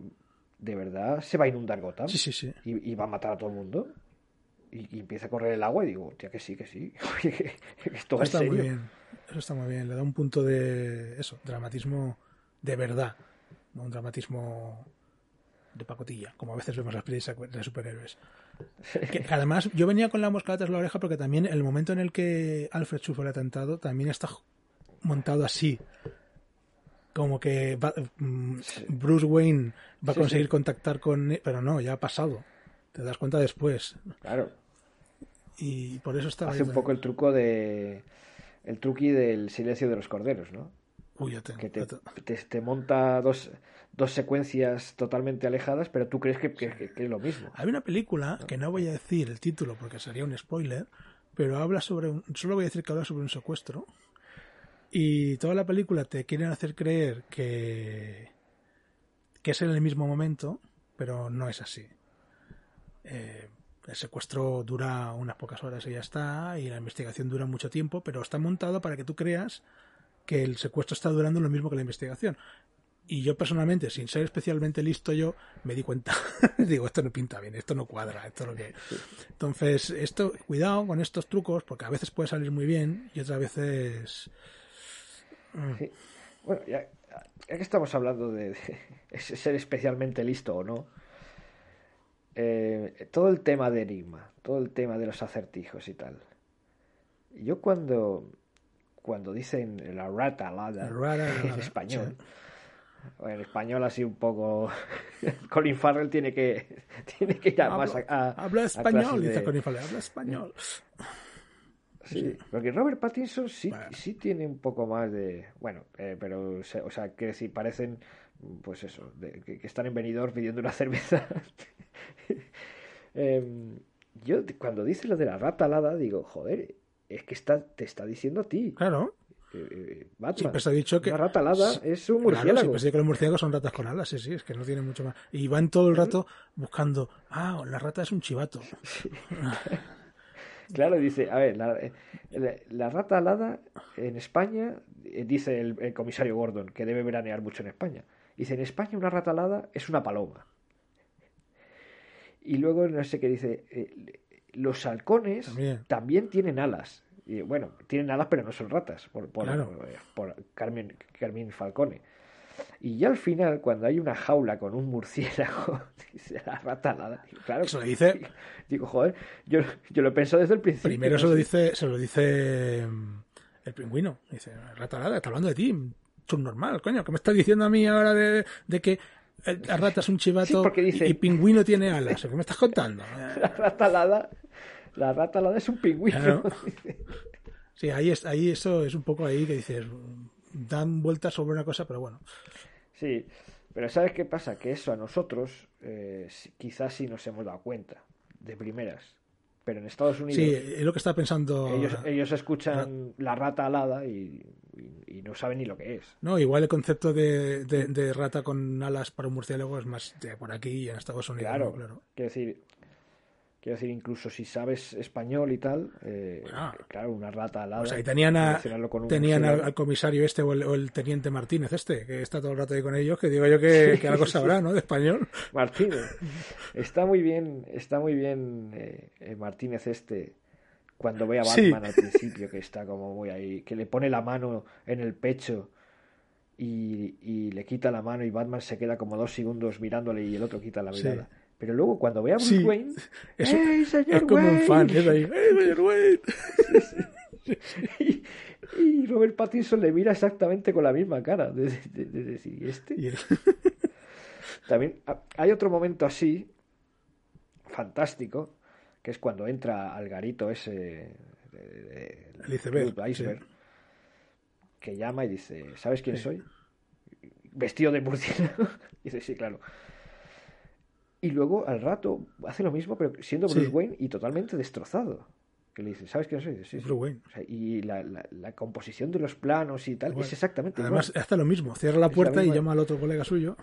¿De verdad se va a inundar Gotham? Sí, sí, sí. ¿Y, y va a matar a todo el mundo? Y, y empieza a correr el agua y digo, hostia, que sí, que sí. Oye, esto Eso está muy bien. Eso está muy bien. Le da un punto de eso, dramatismo de verdad, no un dramatismo de pacotilla, como a veces vemos las películas de superhéroes. Que, que además, yo venía con la mosca tras la oreja porque también el momento en el que Alfred sufre el atentado también está montado así. Como que va- mm, Bruce Wayne va a conseguir sí. contactar con él, pero no, ya ha pasado. Te das cuenta después. Claro, Y por eso estaba hace un poco el truco de... El truqui del silencio de los corderos, ¿no? Uy, ya te- Que te, ya te- te, te monta dos, dos secuencias totalmente alejadas, pero tú crees que, que- que- que es lo mismo. Hay una película que no voy a decir el título porque sería un spoiler, pero habla sobre un, solo voy a decir que habla sobre un secuestro y toda la película te quieren hacer creer que que es en el mismo momento, pero no es así. Eh, el secuestro dura unas pocas horas y ya está, y la investigación dura mucho tiempo, pero está montado para que tú creas que el secuestro está durando lo mismo que la investigación. Y yo personalmente, sin ser especialmente listo yo, me di cuenta. Digo, esto no pinta bien, esto no cuadra, esto lo que... Entonces, esto, cuidado con estos trucos, porque a veces puede salir muy bien y otras veces... mm, Sí. Bueno, ya, ya que estamos hablando de, de ser especialmente listo o no, eh, todo el tema de Enigma, todo el tema de los acertijos y tal. Yo cuando, cuando dicen la rata alada Rata en español, en español así un poco, Colin Farrell tiene que, tiene que ir a más a, a- habla a español, clases dice de- Connie Farrell, habla español. Sí, porque Robert Pattinson sí, Bueno. sí tiene un poco más de. Bueno, eh, pero, o sea, que decir, parecen, pues eso, de- que, que están en venidor pidiendo una cerveza. Em, yo, cuando dice lo de la rata alada, digo, joder, es que está, te está diciendo a ti, Claro, eh, eh, Batman. siempre se ha dicho que... Una rata alada es un Claro, murciélago. siempre se dice que los murciélagos son ratas con alas, sí, sí, es que no tiene mucho más. Y van todo el rato buscando, ah, la rata es un chivato. Claro, dice, a ver, la, eh, la- la rata alada en España, dice el, el comisario Gordon, que debe veranear mucho en España. Dice, en España una rata alada es una paloma. Y luego, no sé qué dice, eh, los halcones También. también. tienen alas. Y bueno, tienen alas pero no son ratas, por, por, Claro. por Carmen, Carmen Falcone. Y ya al final, cuando hay una jaula con un murciélago, dice la rata alada. Digo, claro, Eso lo dice- Digo, joder, yo, yo lo he pensado desde el principio. Primero no se lo dice, se lo dice mm, el pingüino. Dice, rata alada, está hablando de ti, subnormal, coño, ¿qué me estás diciendo a mí ahora de, de que eh, la rata es un chivato Sí, porque dice- y, pingüino tiene alas? ¿Qué me estás contando? Eh, La rata alada, la rata alada es un pingüino. Claro. Sí, ahí, es, ahí eso es un poco ahí que dices, dan vueltas sobre una cosa, pero bueno. Sí, pero ¿sabes qué pasa? Que eso a nosotros eh, quizás sí nos hemos dado cuenta, de primeras. Pero en Estados Unidos Sí, es lo que estaba pensando. ellos, ellos escuchan la rata alada y, y- y no saben ni lo que es. No, igual el concepto de, de- de rata con alas para un murciélago es más de por aquí y en Estados Unidos. Claro, ¿no? claro. quiero decir, quiero decir, incluso si sabes español y tal, eh, claro, una rata alada. O sea, y tenían, a- tenían al, al comisario este o el, o el teniente Martínez este, que está todo el rato ahí con ellos, que digo yo que, que algo sabrá, ¿no? De español. Martínez. Está muy bien, está muy bien eh, eh, Martínez este cuando ve a Sí. Batman al principio, que está como muy ahí, que le pone la mano en el pecho y, y le quita la mano y Batman se queda como dos segundos mirándole y el otro quita la Sí. mirada. Pero luego cuando ve a Bruce Sí. Wayne, Es, ¡Ey, señor es como un fan, es ahí, ¡Eh, señor Wayne! y, Y Robert Pattinson le mira exactamente con la misma cara. De, de- de decir, ¿y este? También ha- hay otro momento así, fantástico, que es cuando entra al garito ese. El iceberg, Iceberg, que llama y dice: ¿Sabes quién soy? Vestido de murciélago. Y dice: Sí, claro. Y luego al rato hace lo mismo, pero siendo Bruce Sí. Wayne y totalmente destrozado. Que le dice: ¿Sabes quién soy? Dice, sí, sí". Bruce Wayne. O sea, y la, la- la composición de los planos y tal es exactamente Además, igual. hace lo mismo. Cierra la puerta y llama al otro colega suyo,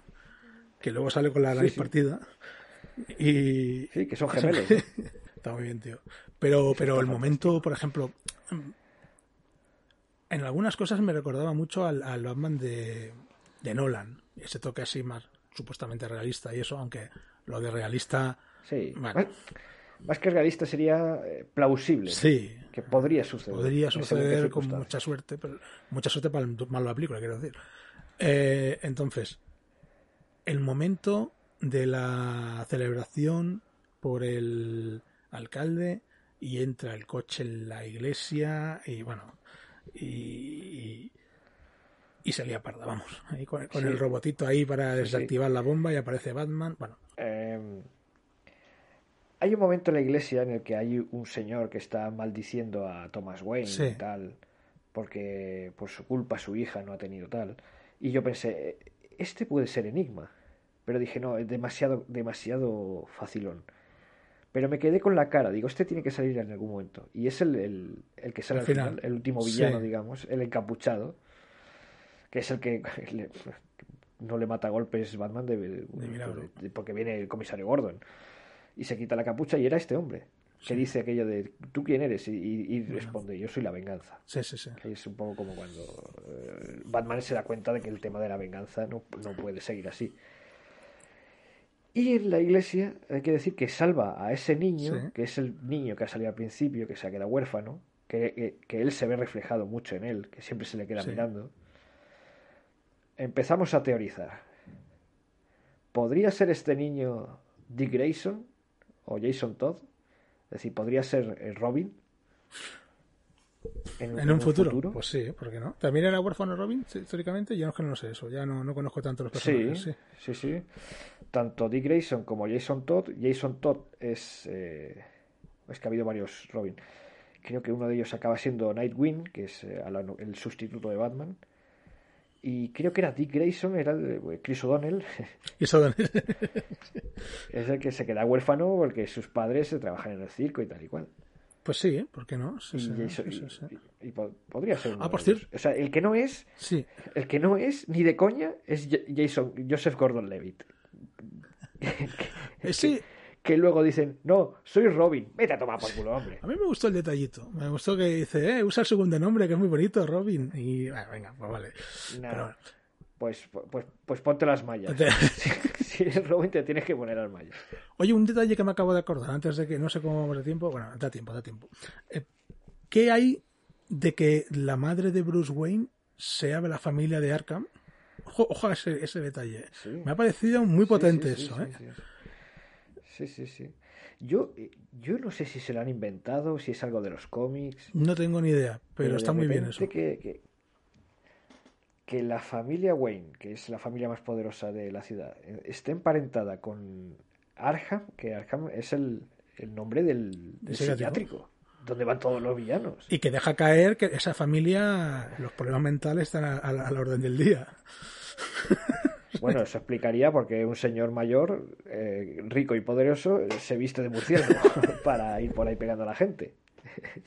que luego sale con la nariz sí. partida. Y. Sí, que son gemelos. ¿no? Está muy bien, tío. Pero, pero el momento, por ejemplo, en algunas cosas me recordaba mucho al, al Batman de, de Nolan. Ese toque así más supuestamente realista y eso, aunque lo de realista, Sí. Bueno. Más, más que realista sería eh, plausible. sí, Que podría suceder. podría suceder con mucha suerte, pero mucha suerte para el malo de la película, quiero decir. Eh, entonces, el momento de la celebración por el alcalde y entra el coche en la iglesia y bueno, y, y se lía parda, vamos, ahí con, Sí. el robotito ahí para sí. desactivar la bomba y aparece Batman, bueno, Eh, hay un momento en la iglesia en el que hay un señor que está maldiciendo a Thomas Wayne Sí. y tal, porque por su culpa su hija no ha tenido tal. Y yo pensé, este puede ser Enigma. Pero dije, no, es demasiado, demasiado facilón. Pero me quedé con la cara, digo, este tiene que salir en algún momento. Y es el, el, el que sale Al al final, final. el último villano, Sí. digamos, el encapuchado, que es el que no le mata golpes Batman de, De milagro. de- porque viene el comisario Gordon. Y se quita la capucha y era este hombre, que dice aquello de, ¿tú quién eres? Y, y- y responde, yo soy la venganza. sí, sí, sí. Que es un poco como cuando eh, Batman se da cuenta de que el tema de la venganza no, no puede seguir así. Y en la iglesia hay que decir que salva a ese niño, Sí. que es el niño que ha salido al principio, que se ha quedado huérfano, que, que- que él se ve reflejado mucho en él, que siempre se le queda Sí. mirando. Empezamos a teorizar. ¿Podría ser este niño Dick Grayson o Jason Todd? Es decir, ¿podría ser eh, Robin? En un futuro, pues sí, ¿por qué no? ¿También era huérfano Robin históricamente? Yo no es que no sé eso, ya no, no conozco tanto los personajes. Sí, sí, sí. Tanto Dick Grayson como Jason Todd. Jason Todd es. eh, es que ha habido varios Robin. Creo que uno de ellos acaba siendo Nightwing, que es eh, el sustituto de Batman. Y creo que era Dick Grayson, era el, eh, Chris O'Donnell, Y eso es el que se queda huérfano porque sus padres se trabajan en el circo y tal y cual. Pues sí, ¿eh? ¿por qué no? Sí, Y, sí, sí, sí, sí. podría ser uno Ah, por cierto. O sea, el que no es, Sí, el que no es ni de coña es Ja- Jason, Joseph Gordon-Levitt. ese, que luego dicen, no, soy Robin, vete a tomar por culo, hombre. a mí me gustó el detallito. Me gustó que dice, eh, usa el segundo nombre, que es muy bonito, Robin. Y, bueno, venga, pues vale. Nah, Pero bueno. pues, pues, pues ponte las mallas. Si eres Robin te tienes que poner las mallas. Oye, un detalle que me acabo de acordar antes de que no sé cómo vamos de tiempo. Bueno, da tiempo, da tiempo. Eh, ¿Qué hay de que la madre de Bruce Wayne sea de la familia de Arkham? Ojo, ojo a ese, ese detalle. Sí. Me ha parecido muy potente Sí, sí, sí, eso, ¿eh? Sí. Sí, sí. Yo, eh, yo no sé si se lo han inventado, si es algo de los cómics. No tengo ni idea, pero, está muy bien eso. Que, que, que la familia Wayne, que es la familia más poderosa de la ciudad, eh, esté emparentada con Arkham, que Arkham es el, el nombre del, del psiquiátrico. donde van todos los villanos. Y que deja caer que esa familia, los problemas mentales están a, a la orden del día. Bueno, eso explicaría por qué un señor mayor, eh, rico y poderoso, eh, se viste de murciélago para ir por ahí pegando a la gente.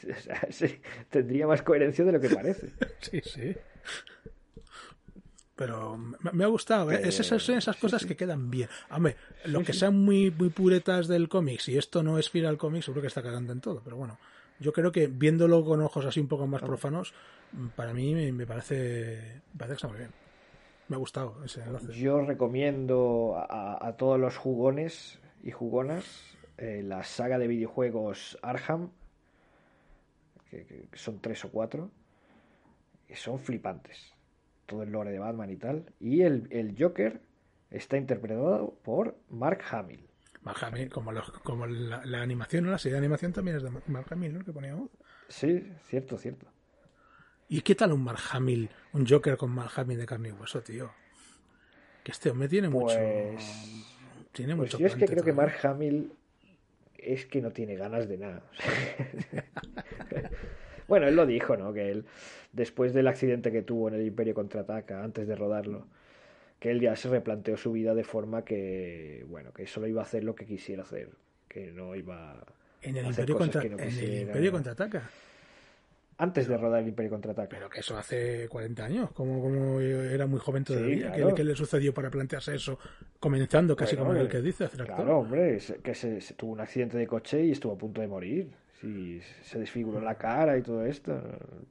O sea, sí, tendría más coherencia de lo que parece. Sí, sí. Pero me, ha gustado, ¿eh? Esas, son esas sí, cosas sí. que quedan bien. Hombre, lo que sean muy, muy puretas del cómic, si esto no es fiel al cómic, seguro que está cagando en todo. Pero bueno, yo creo que viéndolo con ojos así un poco más profanos, mm, para mí me, me parece, me parece que está muy bien. Me ha gustado ese enlace. Yo recomiendo a, a todos los jugones y jugonas eh, la saga de videojuegos Arkham, que, que son tres o cuatro, que son flipantes. Todo el lore de Batman y tal. Y el, el Joker está interpretado por Mark Hamill. Mark Hamill, como, los- como la, la animación, la serie de animación también es de Mark Hamill, ¿no? Que ponía voz. Sí, cierto, cierto. ¿Y qué tal un Mark Hamill, un Joker con Mark Hamill de carne y hueso, tío? Que este hombre tiene mucho. Pues, Tiene pues mucho. yo es que creo que. Mark Hamill es que no tiene ganas de nada. bueno, él lo dijo, ¿no? Que él, después del accidente que tuvo en el Imperio Contraataca, antes de rodarlo, que él ya se replanteó su vida de forma que, bueno, que solo iba a hacer lo que quisiera hacer, que no iba En el a hacer Imperio, cosas contra... que no en el. Imperio contraataca. Antes de rodar el Imperio Contraataca. Pero que eso hace 40 años, como, como era muy joven todavía. claro. ¿Qué, qué le sucedió para plantearse eso? Comenzando casi Bueno, como el que dice, hacer actor. Claro, hombre, que se, se tuvo un accidente de coche y estuvo a punto de morir. Sí, se desfiguró la cara y todo esto.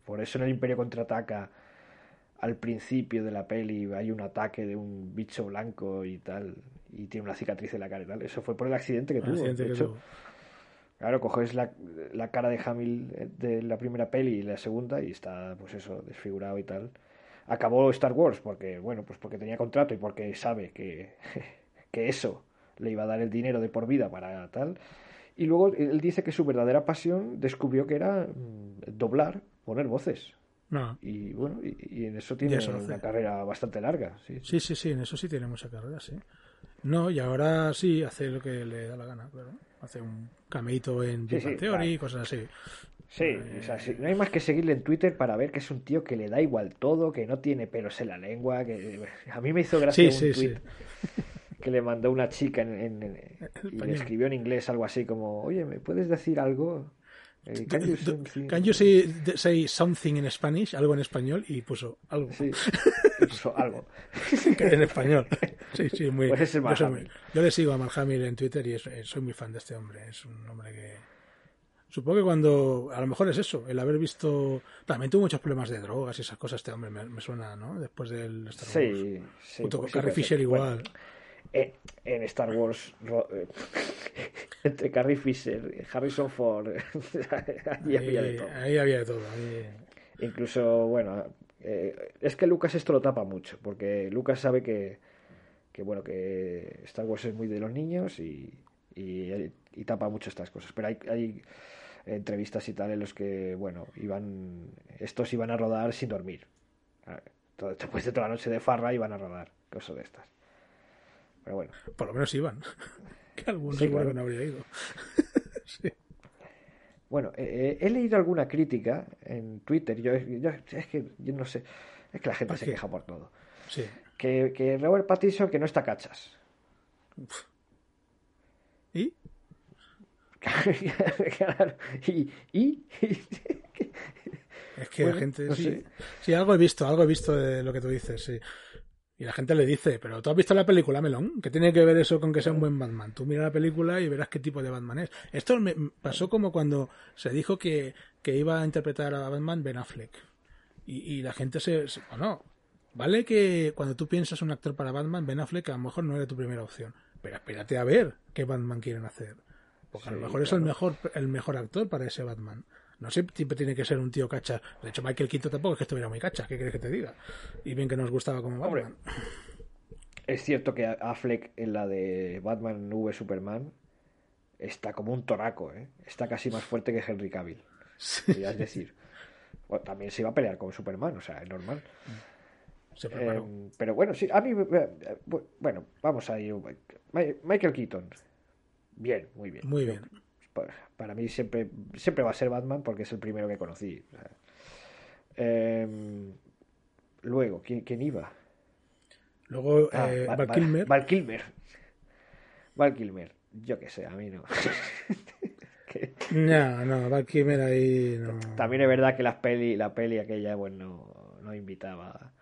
Por eso en el Imperio contraataca al principio de la peli hay un ataque de un bicho blanco y tal y tiene una cicatriz en la cara y tal. Eso fue por el accidente que El tuvo. accidente De que hecho, tuvo. Claro, coges la, la cara de Hamill de la primera peli y la segunda y está, pues eso, desfigurado y tal. Acabó Star Wars porque, bueno, pues porque tenía contrato y porque sabe que, que eso le iba a dar el dinero de por vida para tal. Y luego él dice que su verdadera pasión descubrió que era mm, doblar, poner voces. No. Y bueno, y, y en eso tiene eso una carrera bastante larga. Sí, Sí, sí, sí, en eso sí tiene mucha carrera, sí. No, y ahora sí hace lo que le da la gana, claro. Hace un cameíto en Sí, Theory y claro. cosas así. Sí, o sea, sí, no hay más que seguirle en Twitter para ver que es un tío que le da igual todo, que no tiene pelos en la lengua, que a mí me hizo gracia un tweet que le mandó una chica en, en- en- y le escribió en inglés algo así como, oye, ¿me puedes decir algo? Eh, can you Do- something-" Can you say, say something in Spanish? Algo en español y puso algo Sí, puso algo. en español. Sí, sí, muy, Pues yo, soy muy- yo le sigo a Mark Hamill en Twitter y es- eh, soy muy fan de este hombre. Es un hombre que... Supongo que cuando... A lo mejor es eso, el haber visto... También tuvo muchos problemas de drogas y esas cosas este hombre, me, me suena, ¿no? Después del Star Wars. Sí, sí. Junto con pues sí, Carrie. Fisher Bueno, igual. Eh, en Star Wars, eh, entre Carrie Fisher, Harrison Ford, ahí había de todo. ahí había de todo. ahí- Incluso, bueno, eh, es que Lucas esto lo tapa mucho, porque Lucas sabe que, que bueno, que Star Wars es muy de los niños y, y, y tapa mucho estas cosas. Pero hay, hay entrevistas y tal en los que, bueno, iban, estos iban a rodar sin dormir. Ah, Después de toda la noche de farra iban a rodar, cosas de estas. Pero bueno, Por lo menos iban. que algunos Sí, seguro claro. que no habría ido. sí. Bueno, eh, eh, he leído alguna crítica en Twitter. Yo, yo- es que yo no sé. Es que la gente ¿Por se queja por todo. sí. Que, que Robert Pattinson que no está cachas. ¿Y? Claro, y, y- Es que Bueno, la gente. no sí, sí, algo he visto, algo he visto de lo que tú dices, sí. Y la gente le dice, pero tú has visto la película, Melón, que tiene que ver eso con que sea un buen Batman. Tú mira la película y verás qué tipo de Batman es. Esto me pasó como cuando se dijo que, que iba a interpretar a Batman Ben Affleck. Y, y la gente se, se- Bueno, vale que cuando tú piensas un actor para Batman, Ben Affleck a lo mejor no era tu primera opción. Pero espérate a ver qué Batman quieren hacer. Porque a lo mejor es el mejor, el mejor actor para ese Batman. No siempre tiene que ser un tío cacha. De hecho, Michael Quinto tampoco es que estuviera muy cacha. ¿Qué quieres que te diga? Y bien que nos gustaba como Hombre. Batman. es cierto que Affleck en la de Batman V Superman está como un toraco, ¿eh? Está casi más fuerte que Henry Cavill. podrías decir. Bueno, también se iba a pelear con Superman, o sea, es normal. Se preparó. Eh, pero bueno, sí, a mí, eh, bueno, vamos a ir. Mi- Michael Keaton. Bien, muy bien. Muy bien. Pa- Para mí siempre, siempre va a ser Batman porque es el primero que conocí. o sea. Em, luego, ¿quién, quién iba? Luego, Ah, eh, Va- Val Va- Kilmer. Val Kilmer. Val Kilmer. Yo qué sé, a mí no. Que- No, no, Val Kilmer ahí no. También es verdad que las peli, la peli aquella, bueno, no invitaba.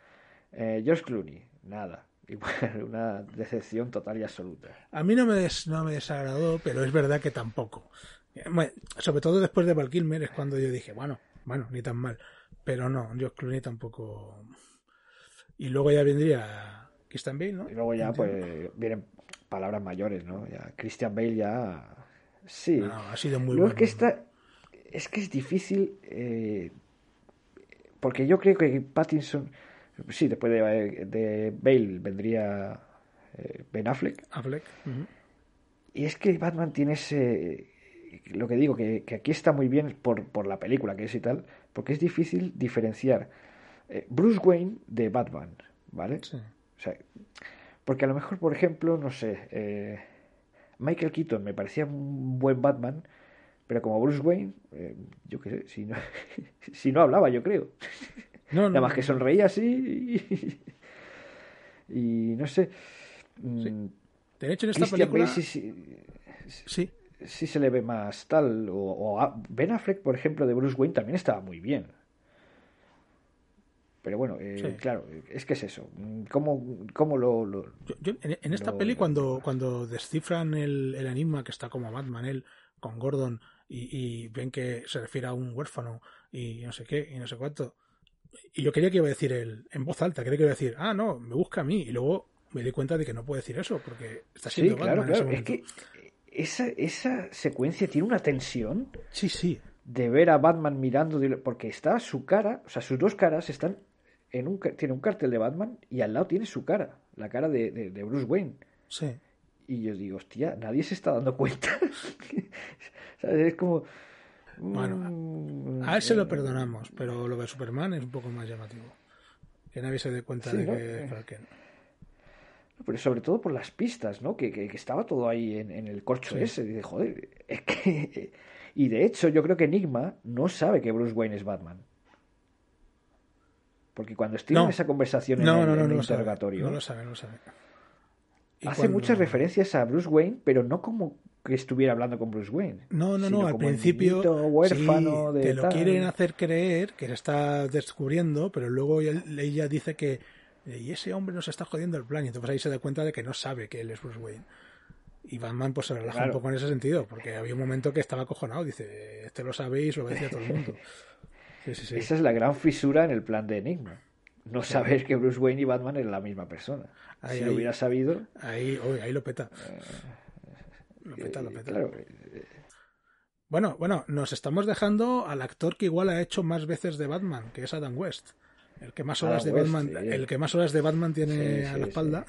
Eh, George Clooney, nada. Igual, una decepción total y absoluta. A mí no me, des- no me desagradó, pero es verdad que tampoco. Eh, bueno, sobre todo después de Val Kilmer es cuando yo dije, bueno, bueno, ni tan mal. Pero no, George Clooney tampoco. Y luego ya vendría Christian Bale, ¿no? Y luego ya, pues, vienen palabras mayores, ¿no? Ya, Christian Bale ya. Sí. No, ha sido muy Luego bueno. es que está. Es que es difícil. eh, porque yo creo que Pattinson. Sí, después de, de Bale vendría eh, Ben Affleck. Affleck. Y es que Batman tiene ese. lo que digo, que, que aquí está muy bien por, por, la película que es y tal, porque es difícil diferenciar eh, Bruce Wayne de Batman, ¿vale? Sí. O sea, porque a lo mejor, por ejemplo, no sé, eh, Michael Keaton me parecía un buen Batman, pero como Bruce Wayne, eh, yo qué sé, si no, si no hablaba, yo creo. No, no, Nada más que sonreía así y, y no sé. mm, Sí. De hecho, en esta Christian película. Bale sí, sí, Sí, sí se le ve más tal. O, o a- Ben Affleck, por ejemplo, de Bruce Wayne también estaba muy bien. Pero bueno, eh, Sí. claro, es que es eso. ¿Cómo, cómo lo, lo- Yo- yo en, en esta Lo- peli, cuando, cuando descifran el, el enigma que está como Batman, él con Gordon, y, y ven que se refiere a un huérfano y no sé qué, y no sé cuánto. Y yo quería que iba a decir él en voz alta, quería que iba a decir, ah, no, me busca a mí. Y luego me di cuenta de que no puede decir eso, porque está Sí, siendo claro, en ese claro. Es que esa, esa secuencia tiene una tensión Sí, sí. de ver a Batman mirando, porque está su cara, o sea, sus dos caras están en un, tiene un cartel de Batman y al lado tiene su cara, la cara de, de- de Bruce Wayne. Sí. Y yo digo, hostia, nadie se está dando cuenta. ¿Sabes? Es como... Bueno, mm, A él se lo eh, perdonamos, pero lo de Superman es un poco más llamativo. Que nadie se dé cuenta Sí, de ¿no? que Eh. Clark. Pero sobre todo por las pistas, ¿no? Que, que- que estaba todo ahí en, en el corcho Sí. ese. Dice, joder, es que... Y de hecho, yo creo que Enigma no sabe que Bruce Wayne es Batman. Porque cuando estoy No. en esa conversación en No, en el sabe. interrogatorio, No lo sabe, no lo sabe. Y hace cuando- muchas referencias a Bruce Wayne, pero no como que estuviera hablando con Bruce Wayne. No, no, no, al principio huérfano sí, de te lo tal. quieren hacer creer que se está descubriendo, pero luego ella dice que eh, y ese hombre nos está jodiendo el plan y entonces ahí se da cuenta de que no sabe que él es Bruce Wayne. Y Batman pues se relaja Claro. un poco en ese sentido, porque había un momento que estaba acojonado, dice, este lo sabéis, lo va a decir a todo el mundo. Sí, sí, sí. Esa es la gran fisura en el plan de Enigma. No saber que Bruce Wayne y Batman eran la misma persona. Ahí, si ahí. lo hubiera sabido, Ahí, uy, ahí lo peta. Lo peta, lo eh, peta. claro, eh, Bueno, bueno, nos estamos dejando al actor que igual ha hecho más veces de Batman, que es Adam West. El que más horas Adam de West, Batman, sí. el que más horas de Batman tiene Sí, a la espalda.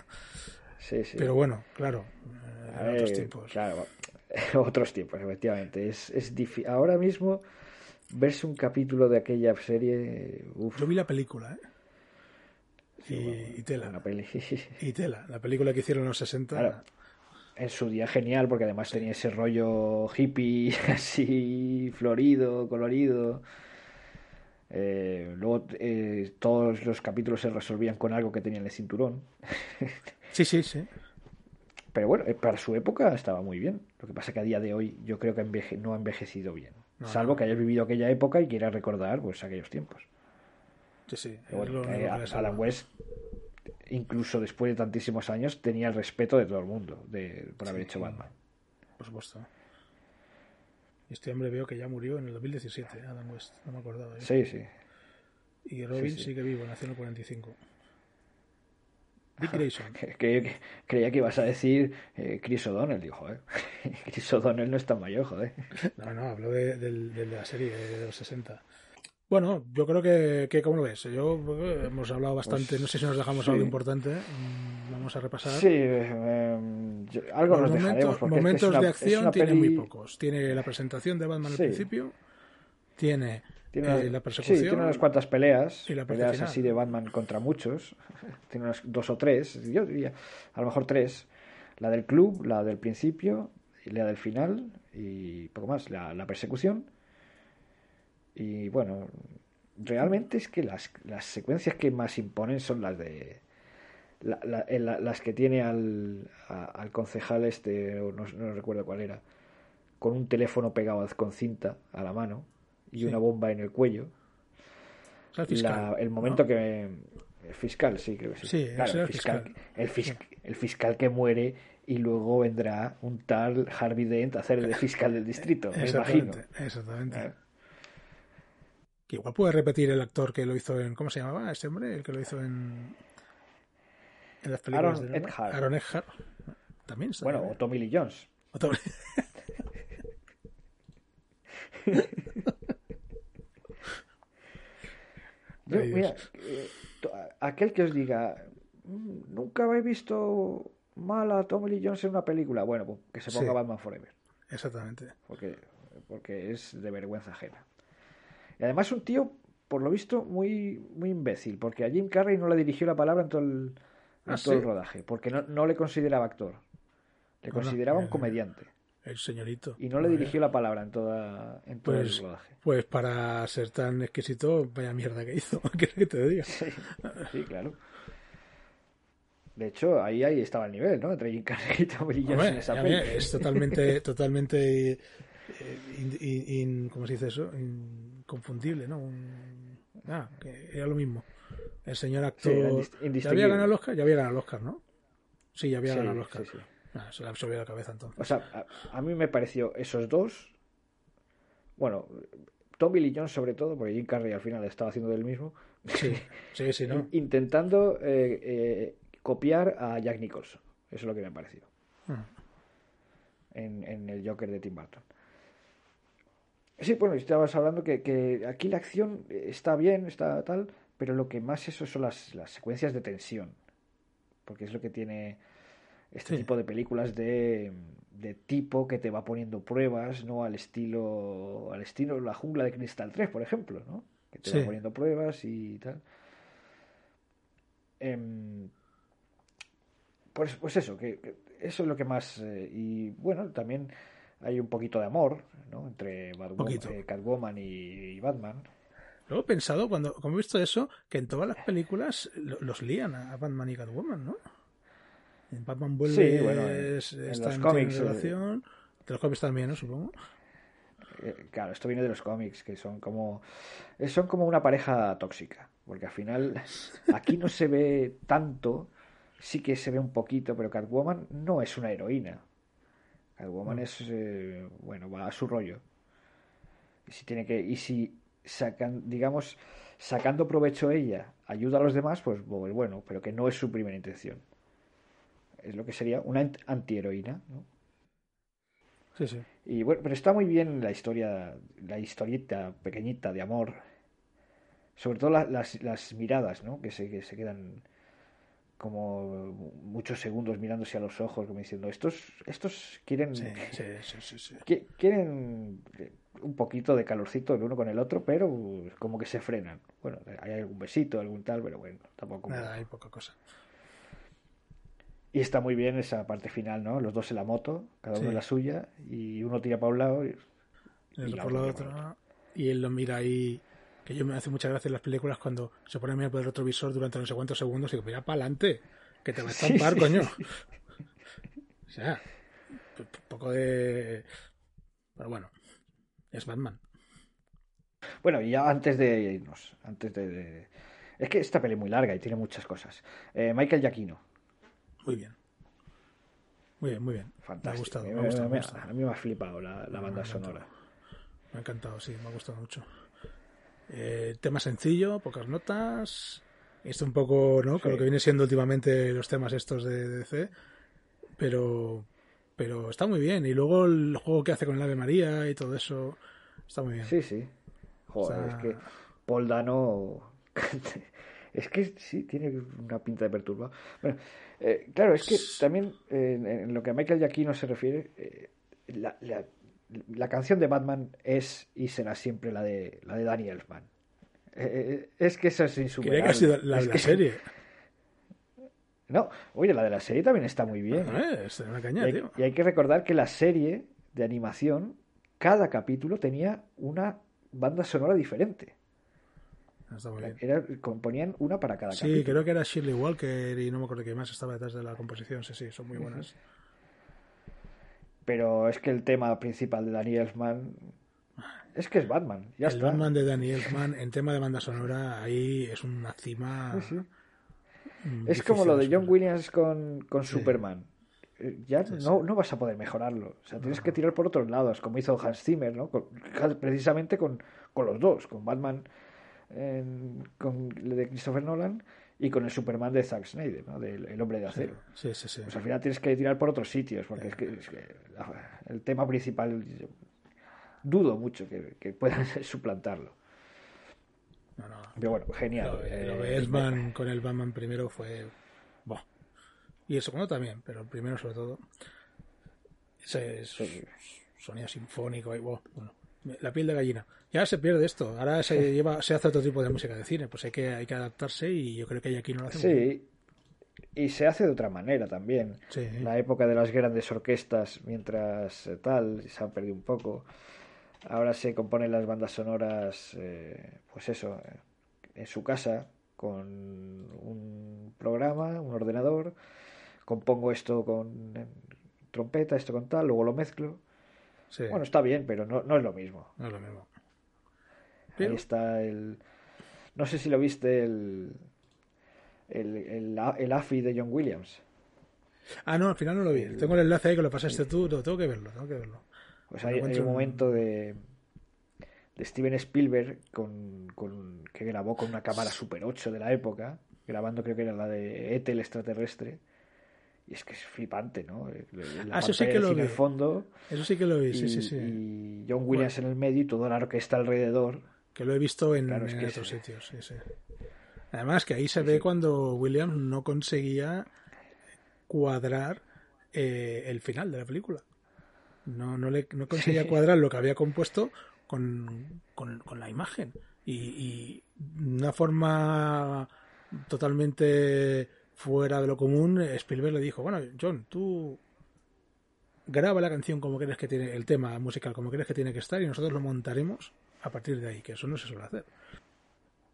sí, sí. Pero bueno, claro, eh, A otros tiempos. Claro, otros tiempos, efectivamente. Es, es difí- Ahora mismo, verse un capítulo de aquella serie. Uf, Yo vi la película, ¿eh? sí, y, bueno, y tela. peli. Y tela. La película que hicieron en los 60. Claro. En su día genial, porque además tenía ese rollo hippie, así florido, colorido. Eh, luego eh, todos los capítulos se resolvían con algo que tenía en el cinturón. Sí, sí, sí. Pero bueno, eh, para su época estaba muy bien. Lo que pasa que a día de hoy yo creo que enveje- no ha envejecido bien. No, Salvo no. que hayas vivido aquella época y quieras recordar pues aquellos tiempos. Sí, sí. Pero es bueno, lo que único a- que le salva. Adam West, incluso después de tantísimos años, tenía el respeto de todo el mundo de, por haber Sí. hecho Batman. Por supuesto. Este hombre veo que ya murió en el 2017, ¿eh? Adam West. No me acordaba. ¿eh? Sí, sí. Y Robin sí. sigue vivo, nació en el 45. Dick Grayson. Que- que- creía que ibas a decir eh, Chris O'Donnell. Dijo, joder. Chris O'Donnell no es tan mayor, joder. No, no, hablo de, de la serie de los 60. Bueno, yo creo que, que ¿cómo lo ves? Yo eh, hemos hablado bastante, Pues, no sé si nos dejamos sí. algo importante. mm, Vamos a repasar. Sí, eh, yo- algo Los nos dejaremos. momentos, Porque es que es momentos una- de acción tiene peli- muy pocos. Tiene la presentación de Batman Sí. al principio, tiene, Tiene, eh, la sí, persecución. tiene unas cuantas peleas. y la parte peleas final. así de Batman contra muchos. tiene unas dos o tres. Yo diría, a lo mejor tres. La del club, la del principio, y la del final y poco más. La, la persecución. Y bueno, realmente es que las, las secuencias que más imponen son las de. la- la- las que tiene al, a- al concejal este, o no, no recuerdo cuál era, con un teléfono pegado con cinta a la mano y Sí. una bomba en el cuello. O sea, el fiscal, La- el momento ¿no? que. El fiscal, sí, creo que sí. Sí, Claro, el, el fiscal, fiscal. El, fis- el fiscal que muere y luego vendrá un tal Harvey Dent a hacer de fiscal del distrito, me imagino. Exactamente, exactamente. Eh, Que igual puede repetir el actor que lo hizo en. ¿Cómo se llamaba este hombre? El que lo hizo en. En las películas Aaron de. Eckhart. Aaron Eckhart. También. Bueno, o Tommy Lee Jones. Otro- Yo, Ay, Dios. mira, eh, aquel que os diga, "Mm, nunca habéis visto mal a Tommy Lee Jones en una película, bueno, pues que se ponga Sí. Batman Forever. exactamente. Porque, porque es de vergüenza ajena. Y además un tío, por lo visto, muy, muy imbécil, porque a Jim Carrey no le dirigió la palabra en todo el, en ¿Ah, todo el sí? rodaje, porque no, no le consideraba actor. Le Bueno, consideraba un comediante. El señorito. Y no le dirigió la palabra en, toda, en todo Pues, el rodaje. pues para ser tan exquisito, vaya mierda que hizo. ¿Qué quieres que te diga? Sí, sí, claro. De hecho, ahí, ahí estaba el nivel, ¿no? Entre Jim Carrey y Hombre, en esa peli. es totalmente, totalmente, eh, in- in- in- ¿cómo se dice eso? Inconfundible, ¿no? Un- ah, que era lo mismo. El señor actor, ¿ya había ganado el Oscar? Ya había ganado el Oscar, ¿no? Sí, ya había Sí, ganado el Oscar. sí, sí. Ah, se le absorbió la cabeza entonces. O sea, a, a mí me pareció esos dos. Bueno, Tommy Lee Jones sobre todo, porque Jim Carrey al final estaba haciendo del mismo. Sí, sí, sí, ¿no? Intentando eh, eh, copiar a Jack Nicholson. Eso es lo que me pareció. Ah. en, en el Joker de Tim Burton. Sí, bueno, estabas hablando que, que aquí la acción está bien, está tal, pero lo que más eso son las, las secuencias de tensión. Porque es lo que tiene este Sí. tipo de películas de, de tipo que te va poniendo pruebas, ¿no? Al estilo, al estilo La jungla de Cristal 3, por ejemplo, ¿no? Que te Sí. va poniendo pruebas y tal. Em, pues, pues eso, que, que eso es lo que más. eh, y bueno, también hay un poquito de amor, ¿no? Entre Batwoman- eh, Catwoman y, y Batman. Luego he pensado, cuando como he visto eso, que en todas las películas lo- los lían a Batman y Catwoman, ¿no? En Batman vuelve, Sí, bueno, en- es- en está los en cómics, eh, relación. De los cómics también, ¿no? Supongo. Eh, claro, esto viene de los cómics, que son como. eh, Son como una pareja tóxica. Porque al final, aquí no se ve tanto. Sí que se ve un poquito, pero Catwoman no es una heroína. Catwoman Mm. es. eh, bueno, va a su rollo. Y si tiene que. Y si sacan, digamos, sacando provecho ella, ayuda a los demás, pues pues bueno, pero que no es su primera intención. Es lo que sería una ant- antiheroína, ¿no? Sí, sí. Y bueno, pero está muy bien la historia, la historieta pequeñita de amor. Sobre todo la- las, las miradas, ¿no? Que se, que se quedan como muchos segundos mirándose a los ojos, como diciendo, estos, estos quieren, Sí, sí, sí, sí, sí. qui- quieren un poquito de calorcito el uno con el otro, pero como que se frenan. Bueno, hay algún besito, algún tal, pero bueno, tampoco. Nada, hay poca cosa. Y está muy bien esa parte final, ¿no? Los dos en la moto, cada uno en la suya, y uno tira para un lado y, El y la por la otra tira para otra. Y él lo mira ahí. Que yo me hace muchas gracias en las películas cuando se pone a mirar por el retrovisor durante no sé cuántos segundos y digo, mira para adelante, que te va a estampar, sí, coño. sí. O sea, un poco de. Pero bueno, es Batman. Bueno, y ya antes de irnos, antes de, de- Es que esta peli es muy larga y tiene muchas cosas. Eh, Michael Giacchino, Muy bien. Muy bien, muy bien. fantástico. Me ha gustado, A me mí- ha gustado. a Me mí- ha gustado. a mí me ha flipado la, banda sonora. Me ha encantado, sí, me ha gustado mucho. Eh, tema sencillo, pocas notas. Esto un poco, ¿no? Con lo Sí. que viene siendo últimamente los temas estos de DC. Pero, pero está muy bien. Y luego el juego que hace con el Ave María y todo eso. Está muy bien. Sí, sí. Joder, O sea- es que Paul Dano. es que sí, tiene una pinta de perturbado. Bueno, eh, claro, es que también eh, en, en lo que a Michael Giacchino se refiere, eh, la, la- la canción de Batman es y será siempre la de, la de Danny Elfman. Eh, eh, es que eso es insuperable. Que ha sido la, Es la que- serie. No, oye, la de la serie también está muy bien. Eh, es una Y caña, hay, tío. y hay que recordar que la serie de animación, cada capítulo tenía una banda sonora diferente. Está muy bien. Era, componían una para cada Sí, capítulo. creo que era Shirley Walker y no me acuerdo qué más estaba detrás de la composición. Sí, sí, son muy buenas. Pero es que el tema principal de Danny Elfman es que es Batman. Ya el está. Batman de Danny Elfman en tema de banda sonora, ahí es una cima. Sí, sí. mm, Es como lo de John. Williams con, con Sí. Superman. Eh, Ya no, no vas a poder mejorarlo. O sea, tienes que tirar por otros lados, como hizo Hans Zimmer, ¿no? Con- precisamente con, con los dos, con Batman en- con el de Christopher Nolan y con el Superman de Zack Snyder, ¿no? Del el hombre de acero. Sí, sí, sí. Pues al final tienes que tirar por otros sitios, porque es que, es que la- el tema principal dudo mucho que, que puedan suplantarlo. No, no. Pero bueno, genial. Lo de, Eh, lo de Elfman con el Batman primero fue. Y el segundo también, pero el primero sobre todo. Es, es- sonido sinfónico y bueno, la piel de gallina. Ya se pierde esto, ahora se lleva, se hace otro tipo de música de cine, pues hay que, hay que adaptarse y yo creo que aquí no lo hace muy bien. Sí, y se hace de otra manera también. Sí. La época de las grandes orquestas, mientras eh, tal, se han perdido un poco. Ahora se componen las bandas sonoras, eh, pues eso, en su casa, con un programa, un ordenador. Compongo esto con eh, trompeta, esto con tal, luego lo mezclo. Sí, Bueno, está bien, pero no, no es lo mismo. no es lo mismo. Ahí está el. No sé si lo viste, el. El, el, el AFI de John Williams. Ah, no, al final no lo vi. Tengo el enlace ahí que lo pasaste tú, lo tengo que verlo, tengo que verlo. Pues hay, un en- momento de, de Steven Spielberg con, con- que grabó con una cámara Super 8 de la época, grabando creo que era la de ET el extraterrestre. Y es que es flipante, ¿no? La Ah, eso sí que lo vi. fondo Eso sí que lo vi, y, sí, sí, sí. y John Williams en el medio y toda la orquesta alrededor. Que lo he visto en, Claro, es en que otros sí. sitios, sí, sí. Además que ahí se ve cuando Williams no conseguía cuadrar eh, el final de la película. No, no, le, no conseguía cuadrar lo que había compuesto con, con, con la imagen. Y, y una forma totalmente fuera de lo común, Spielberg le dijo, bueno, John, tú graba la canción como crees que tiene, el tema musical como crees que tiene que estar y nosotros lo montaremos a partir de ahí, que eso no se suele hacer.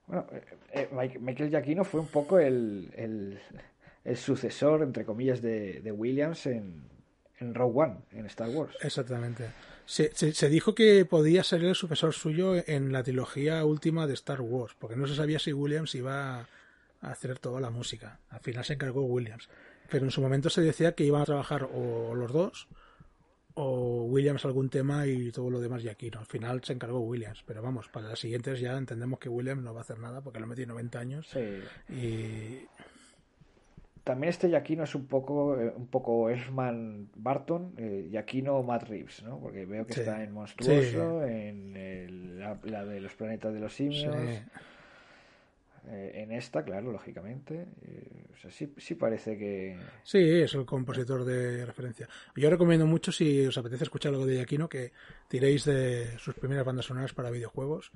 Bueno, eh, eh, Michael Giacchino fue un poco el, el, el sucesor, entre comillas, de, de Williams en, en Rogue One, en Star Wars. Exactamente. Se, se, se dijo que podía ser el sucesor suyo en la trilogía última de Star Wars, porque no se sabía si Williams iba a hacer toda la música. Al final se encargó Williams. Pero en su momento se decía que iban a trabajar o los dos, o Williams algún tema y todo lo demás Giacchino. Al final se encargó Williams. Pero vamos, para las siguientes ya entendemos que Williams no va a hacer nada porque lo ha metido 90 años. Sí. Y También este Giacchino es un poco, eh, un poco Elfman Barton, eh, Giacchino Matt Reeves, ¿no? Porque veo que Sí. está en Monstruoso, en el- la, la de los planetas de los simios. Eh, en esta, claro, lógicamente. eh, o sea, sí, sí parece que... Sí, es el compositor de referencia. Yo recomiendo mucho, si os apetece escuchar algo de Giacchino, que tiréis de sus primeras bandas sonoras para videojuegos,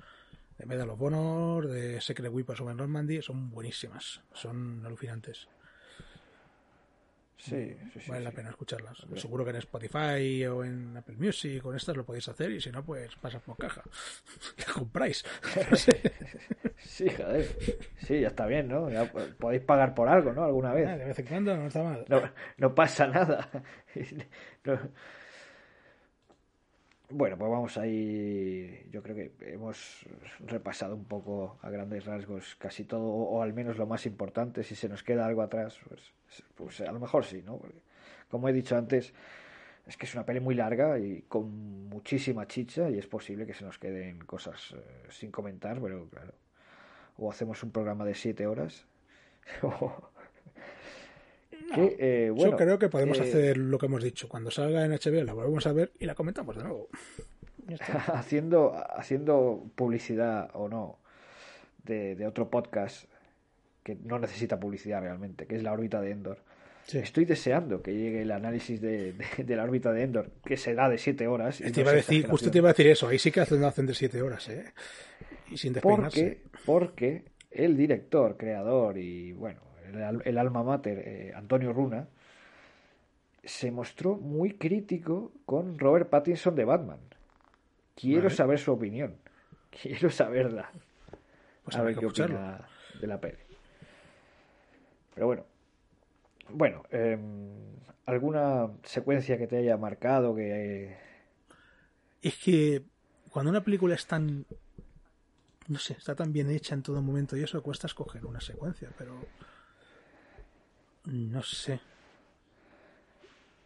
de Medal of Honor, de Secret Weapons of Normandy, son buenísimas, son alucinantes. Sí, sí, sí, vale la pena escucharlas. Seguro que en Spotify o en Apple Music, con estas lo podéis hacer, y si no, pues pasas por caja. La compráis. Sí, joder. Sí, ya está bien, ¿no? Ya po- podéis pagar por algo, ¿no? Alguna vez. Ah, de vez en cuando no está mal. No, no pasa nada. No. Bueno, pues vamos ahí. Yo creo que hemos repasado un poco a grandes rasgos casi todo, o, al menos lo más importante. Si se nos queda algo atrás, pues, pues a lo mejor sí, ¿no? Porque, como he dicho antes, es que es una peli muy larga y con muchísima chicha y es posible que se nos queden cosas eh, sin comentar, pero claro. O hacemos un programa de siete horas. que, eh, bueno, Yo creo que podemos eh, hacer lo que hemos dicho. Cuando salga en HBO la volvemos a ver y la comentamos de nuevo. Haciendo, haciendo publicidad o no de, de otro podcast que no necesita publicidad realmente, que es la órbita de Endor. Sí. Estoy deseando que llegue el análisis de, de- de la órbita de Endor, que será de 7 horas. y Te no iba a es decir, justo exageración. te iba a decir eso. Ahí sí que hacen, hacen de 7 horas, ¿eh? Y sin despeinarse. Porque, porque el director, creador y bueno, el, al- el alma mater, eh, Antonio Runa, se mostró muy crítico con Robert Pattinson de Batman. Quiero Vale. saber su opinión. Quiero saberla. Pues a ver qué escucharlo. opina de la peli. Pero bueno. Bueno, em, ¿alguna secuencia que te haya marcado que... Es que cuando una película es tan. No sé, está tan bien hecha en todo momento y eso cuesta escoger una secuencia, pero. No sé.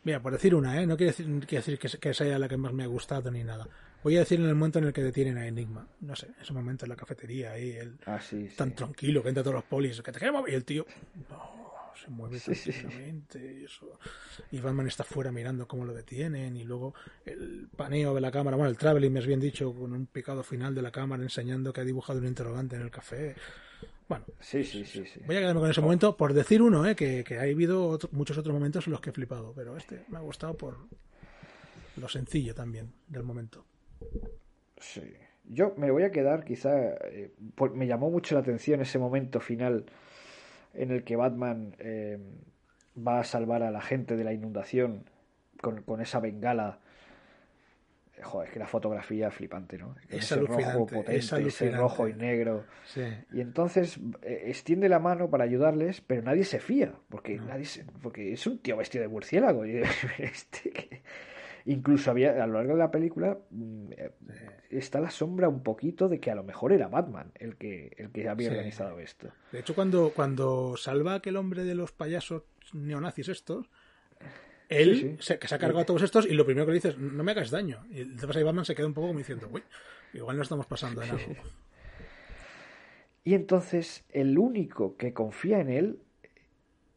Mira, por decir una, ¿eh? No quiere decir, quiere decir que, que sea la que más me ha gustado ni nada. Voy a decir en el momento en el que detienen a Enigma. No sé, ese momento en la cafetería ahí, el, Ah, sí, sí. tan tranquilo, que entra todos los polis, que te queremos, y el tío no, se mueve Sí, tranquilamente y eso. Y Batman está fuera mirando cómo lo detienen y luego el paneo de la cámara, bueno, el traveling, más bien dicho, con un picado final de la cámara enseñando que ha dibujado un interrogante en el café. Bueno, Sí, sí, sí, sí. voy a quedarme con ese momento por decir uno, ¿eh? que, que ha habido otro- muchos otros momentos en los que he flipado, pero este me ha gustado por... lo sencillo también del momento. Sí. Yo me voy a quedar, quizá, eh, por- me llamó mucho la atención ese momento final en el que Batman eh, va a salvar a la gente de la inundación con, con esa bengala. Eh, Joder, es que la fotografía flipante, ¿no? Es ese rojo potente, es ese rojo y negro. Sí. Y entonces eh, extiende la mano para ayudarles, pero nadie se fía, porque nadie se- porque es un tío vestido de murciélago. este que- Incluso había, a lo largo de la película mm, eh, está la sombra un poquito de que a lo mejor era Batman el que, el que había Sí. organizado esto. De hecho, cuando, cuando salva a aquel hombre de los payasos neonazis estos, él, Sí, sí. Se, que se ha cargado a todos estos, y lo primero que le dices, no me hagas daño. Y entonces ahí Batman se queda un poco como diciendo, uy, igual no estamos pasando en algo. Y entonces el único que confía en él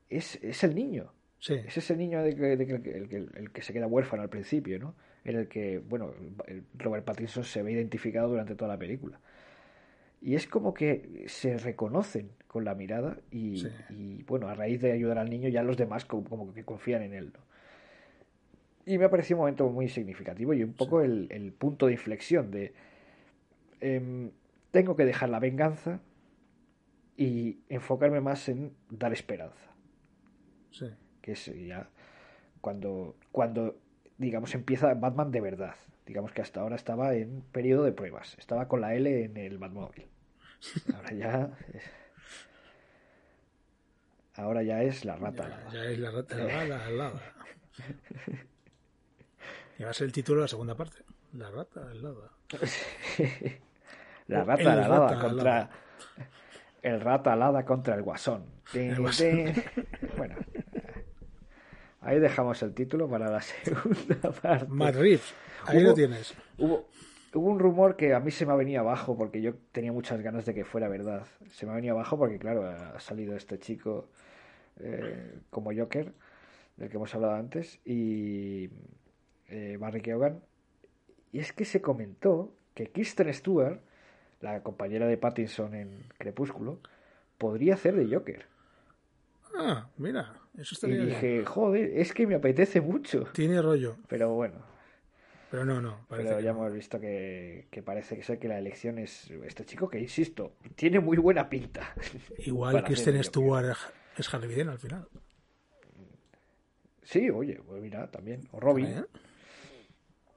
es, es el niño. Sí, Es ese niño de que, de que- el, que, el que se queda huérfano al principio, ¿no? En el que, bueno, Robert Pattinson se ve identificado durante toda la película. Y es como que se reconocen con la mirada y, Sí. y, bueno, a raíz de ayudar al niño ya los demás como, como que confían en él, ¿no? Y me ha parecido un momento muy significativo y un poco el, el punto de inflexión de em, tengo que dejar la venganza y enfocarme más en dar esperanza sí. que es ya cuando, cuando digamos, empieza Batman de verdad. Digamos que hasta ahora estaba en periodo de pruebas. Estaba con la L en el Batmóvil. Ahora ya... Ahora ya es la rata. Ya, ya es la rata alada, alada. Y va a ser el título de la segunda parte. La rata alada. La rata el alada rata contra... El rata alada contra el guasón. El guasón. Bueno. Ahí dejamos el título para la segunda parte. Reeves, ahí Hubo- lo tienes. Hubo, hubo un rumor que a mí se me ha venido abajo porque yo tenía muchas ganas de que fuera verdad. Se me ha venido abajo porque, claro, ha salido este chico eh, como Joker, del que hemos hablado antes, y eh, Barry Keoghan. Y es que se comentó que Kristen Stewart, la compañera de Pattinson en Crepúsculo, podría hacer de Joker. Ah, mira, eso Y estaría bien. dije, joder, es que me apetece mucho. Tiene rollo, Pero bueno, pero no, no. Parece Pero ya no. hemos visto que, que parece que ser que la elección es este chico que, insisto, tiene muy buena pinta. Igual Kristen. Stewart es Harley Quinn al final. Sí, oye, pues mira, también. O Robin.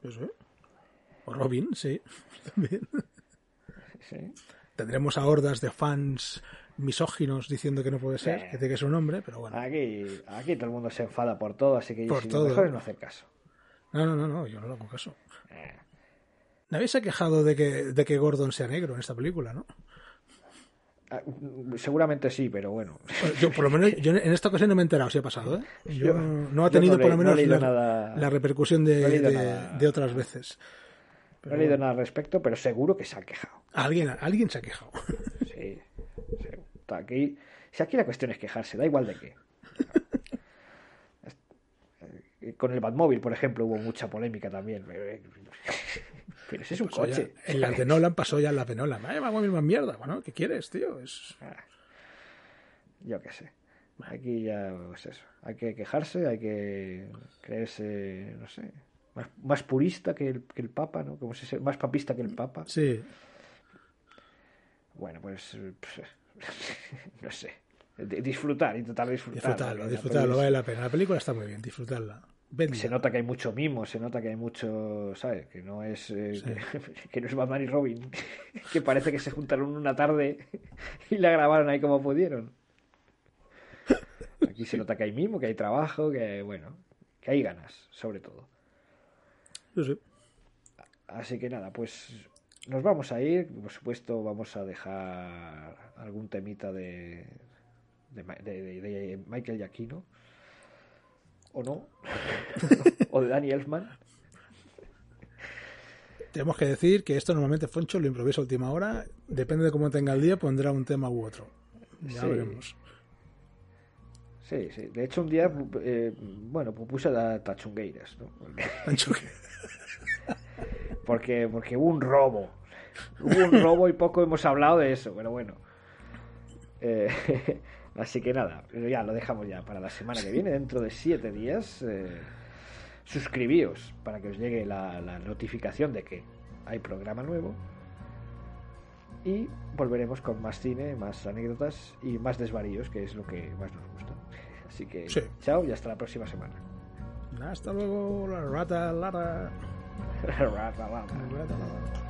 ¿Eh? O Robin, sí. También. Sí. Tendremos a hordas de fans misóginos diciendo que no puede ser, que tiene que ser un hombre, pero bueno. Aquí, aquí todo el mundo se enfada por todo, así que Por si todo. lo mejor es no hacer caso. No, no, no, no, yo no le hago caso. Eh, Nadie se ha quejado de que, de que Gordon sea negro en esta película, ¿no? Ah, mm, seguramente sí, pero bueno. Yo, por lo menos, yo en esta ocasión no me he enterado si ha pasado, ¿eh? Yo, Yo- no, ha tenido no por lo menos la, nada- la repercusión de, no de- otras veces. No he leído nada al respecto, pero seguro que se ha quejado. Alguien, alguien se ha quejado. Sí. sí. Aquí, si aquí la cuestión es quejarse, da igual de qué. Con el Batmóvil, por ejemplo, hubo mucha polémica también. Pero ese es un ya- coche. en las de Nolan pasó ya en las de Nolan. Vamos a misma mierda. Bueno, ¿qué quieres, tío? Es... Yo qué sé. Aquí ya es eso. Hay que quejarse, hay que creerse, no sé, más, más purista que el, que el Papa, ¿no? Como se- más papista que el Papa. Sí, Bueno, pues, pues, no sé. Disfrutar, intentar disfrutar. disfrutarlo, disfrutarlo, vale la pena. La película está muy bien, disfrutarla. Se nota que hay mucho mimo, se nota que hay mucho, ¿sabes? Que no es eh, Sí. que, que no es Batman y Robin, que parece que se juntaron una tarde y la grabaron ahí como pudieron. Aquí se nota que hay mimo, que hay trabajo, que bueno, que hay ganas, sobre todo. Sí, sí. Así que nada, pues nos vamos a ir, por supuesto vamos a dejar algún temita de de, Ma- de- de- de Michael Giacchino o no, o de Danny Elfman. Tenemos que decir que esto normalmente Foncho lo improvisa a última hora. Depende de cómo tenga el día, pondrá un tema u otro. Ya Sí. veremos. Sí, sí. De hecho, un día, eh, bueno, puse a Tachungueiras, porque, porque hubo un robo. Hubo un robo y poco hemos hablado de eso, pero bueno. Eh, así que nada, ya lo dejamos ya para la semana que viene, dentro de siete días. eh, suscribíos para que os llegue la, la notificación de que hay programa nuevo. Y volveremos con más cine, más anécdotas y más desvaríos, que es lo que más nos gusta. Así que Sí. chao y hasta la próxima semana. Hasta luego, la rata, Lara. Rata, rata. Rata, Lara.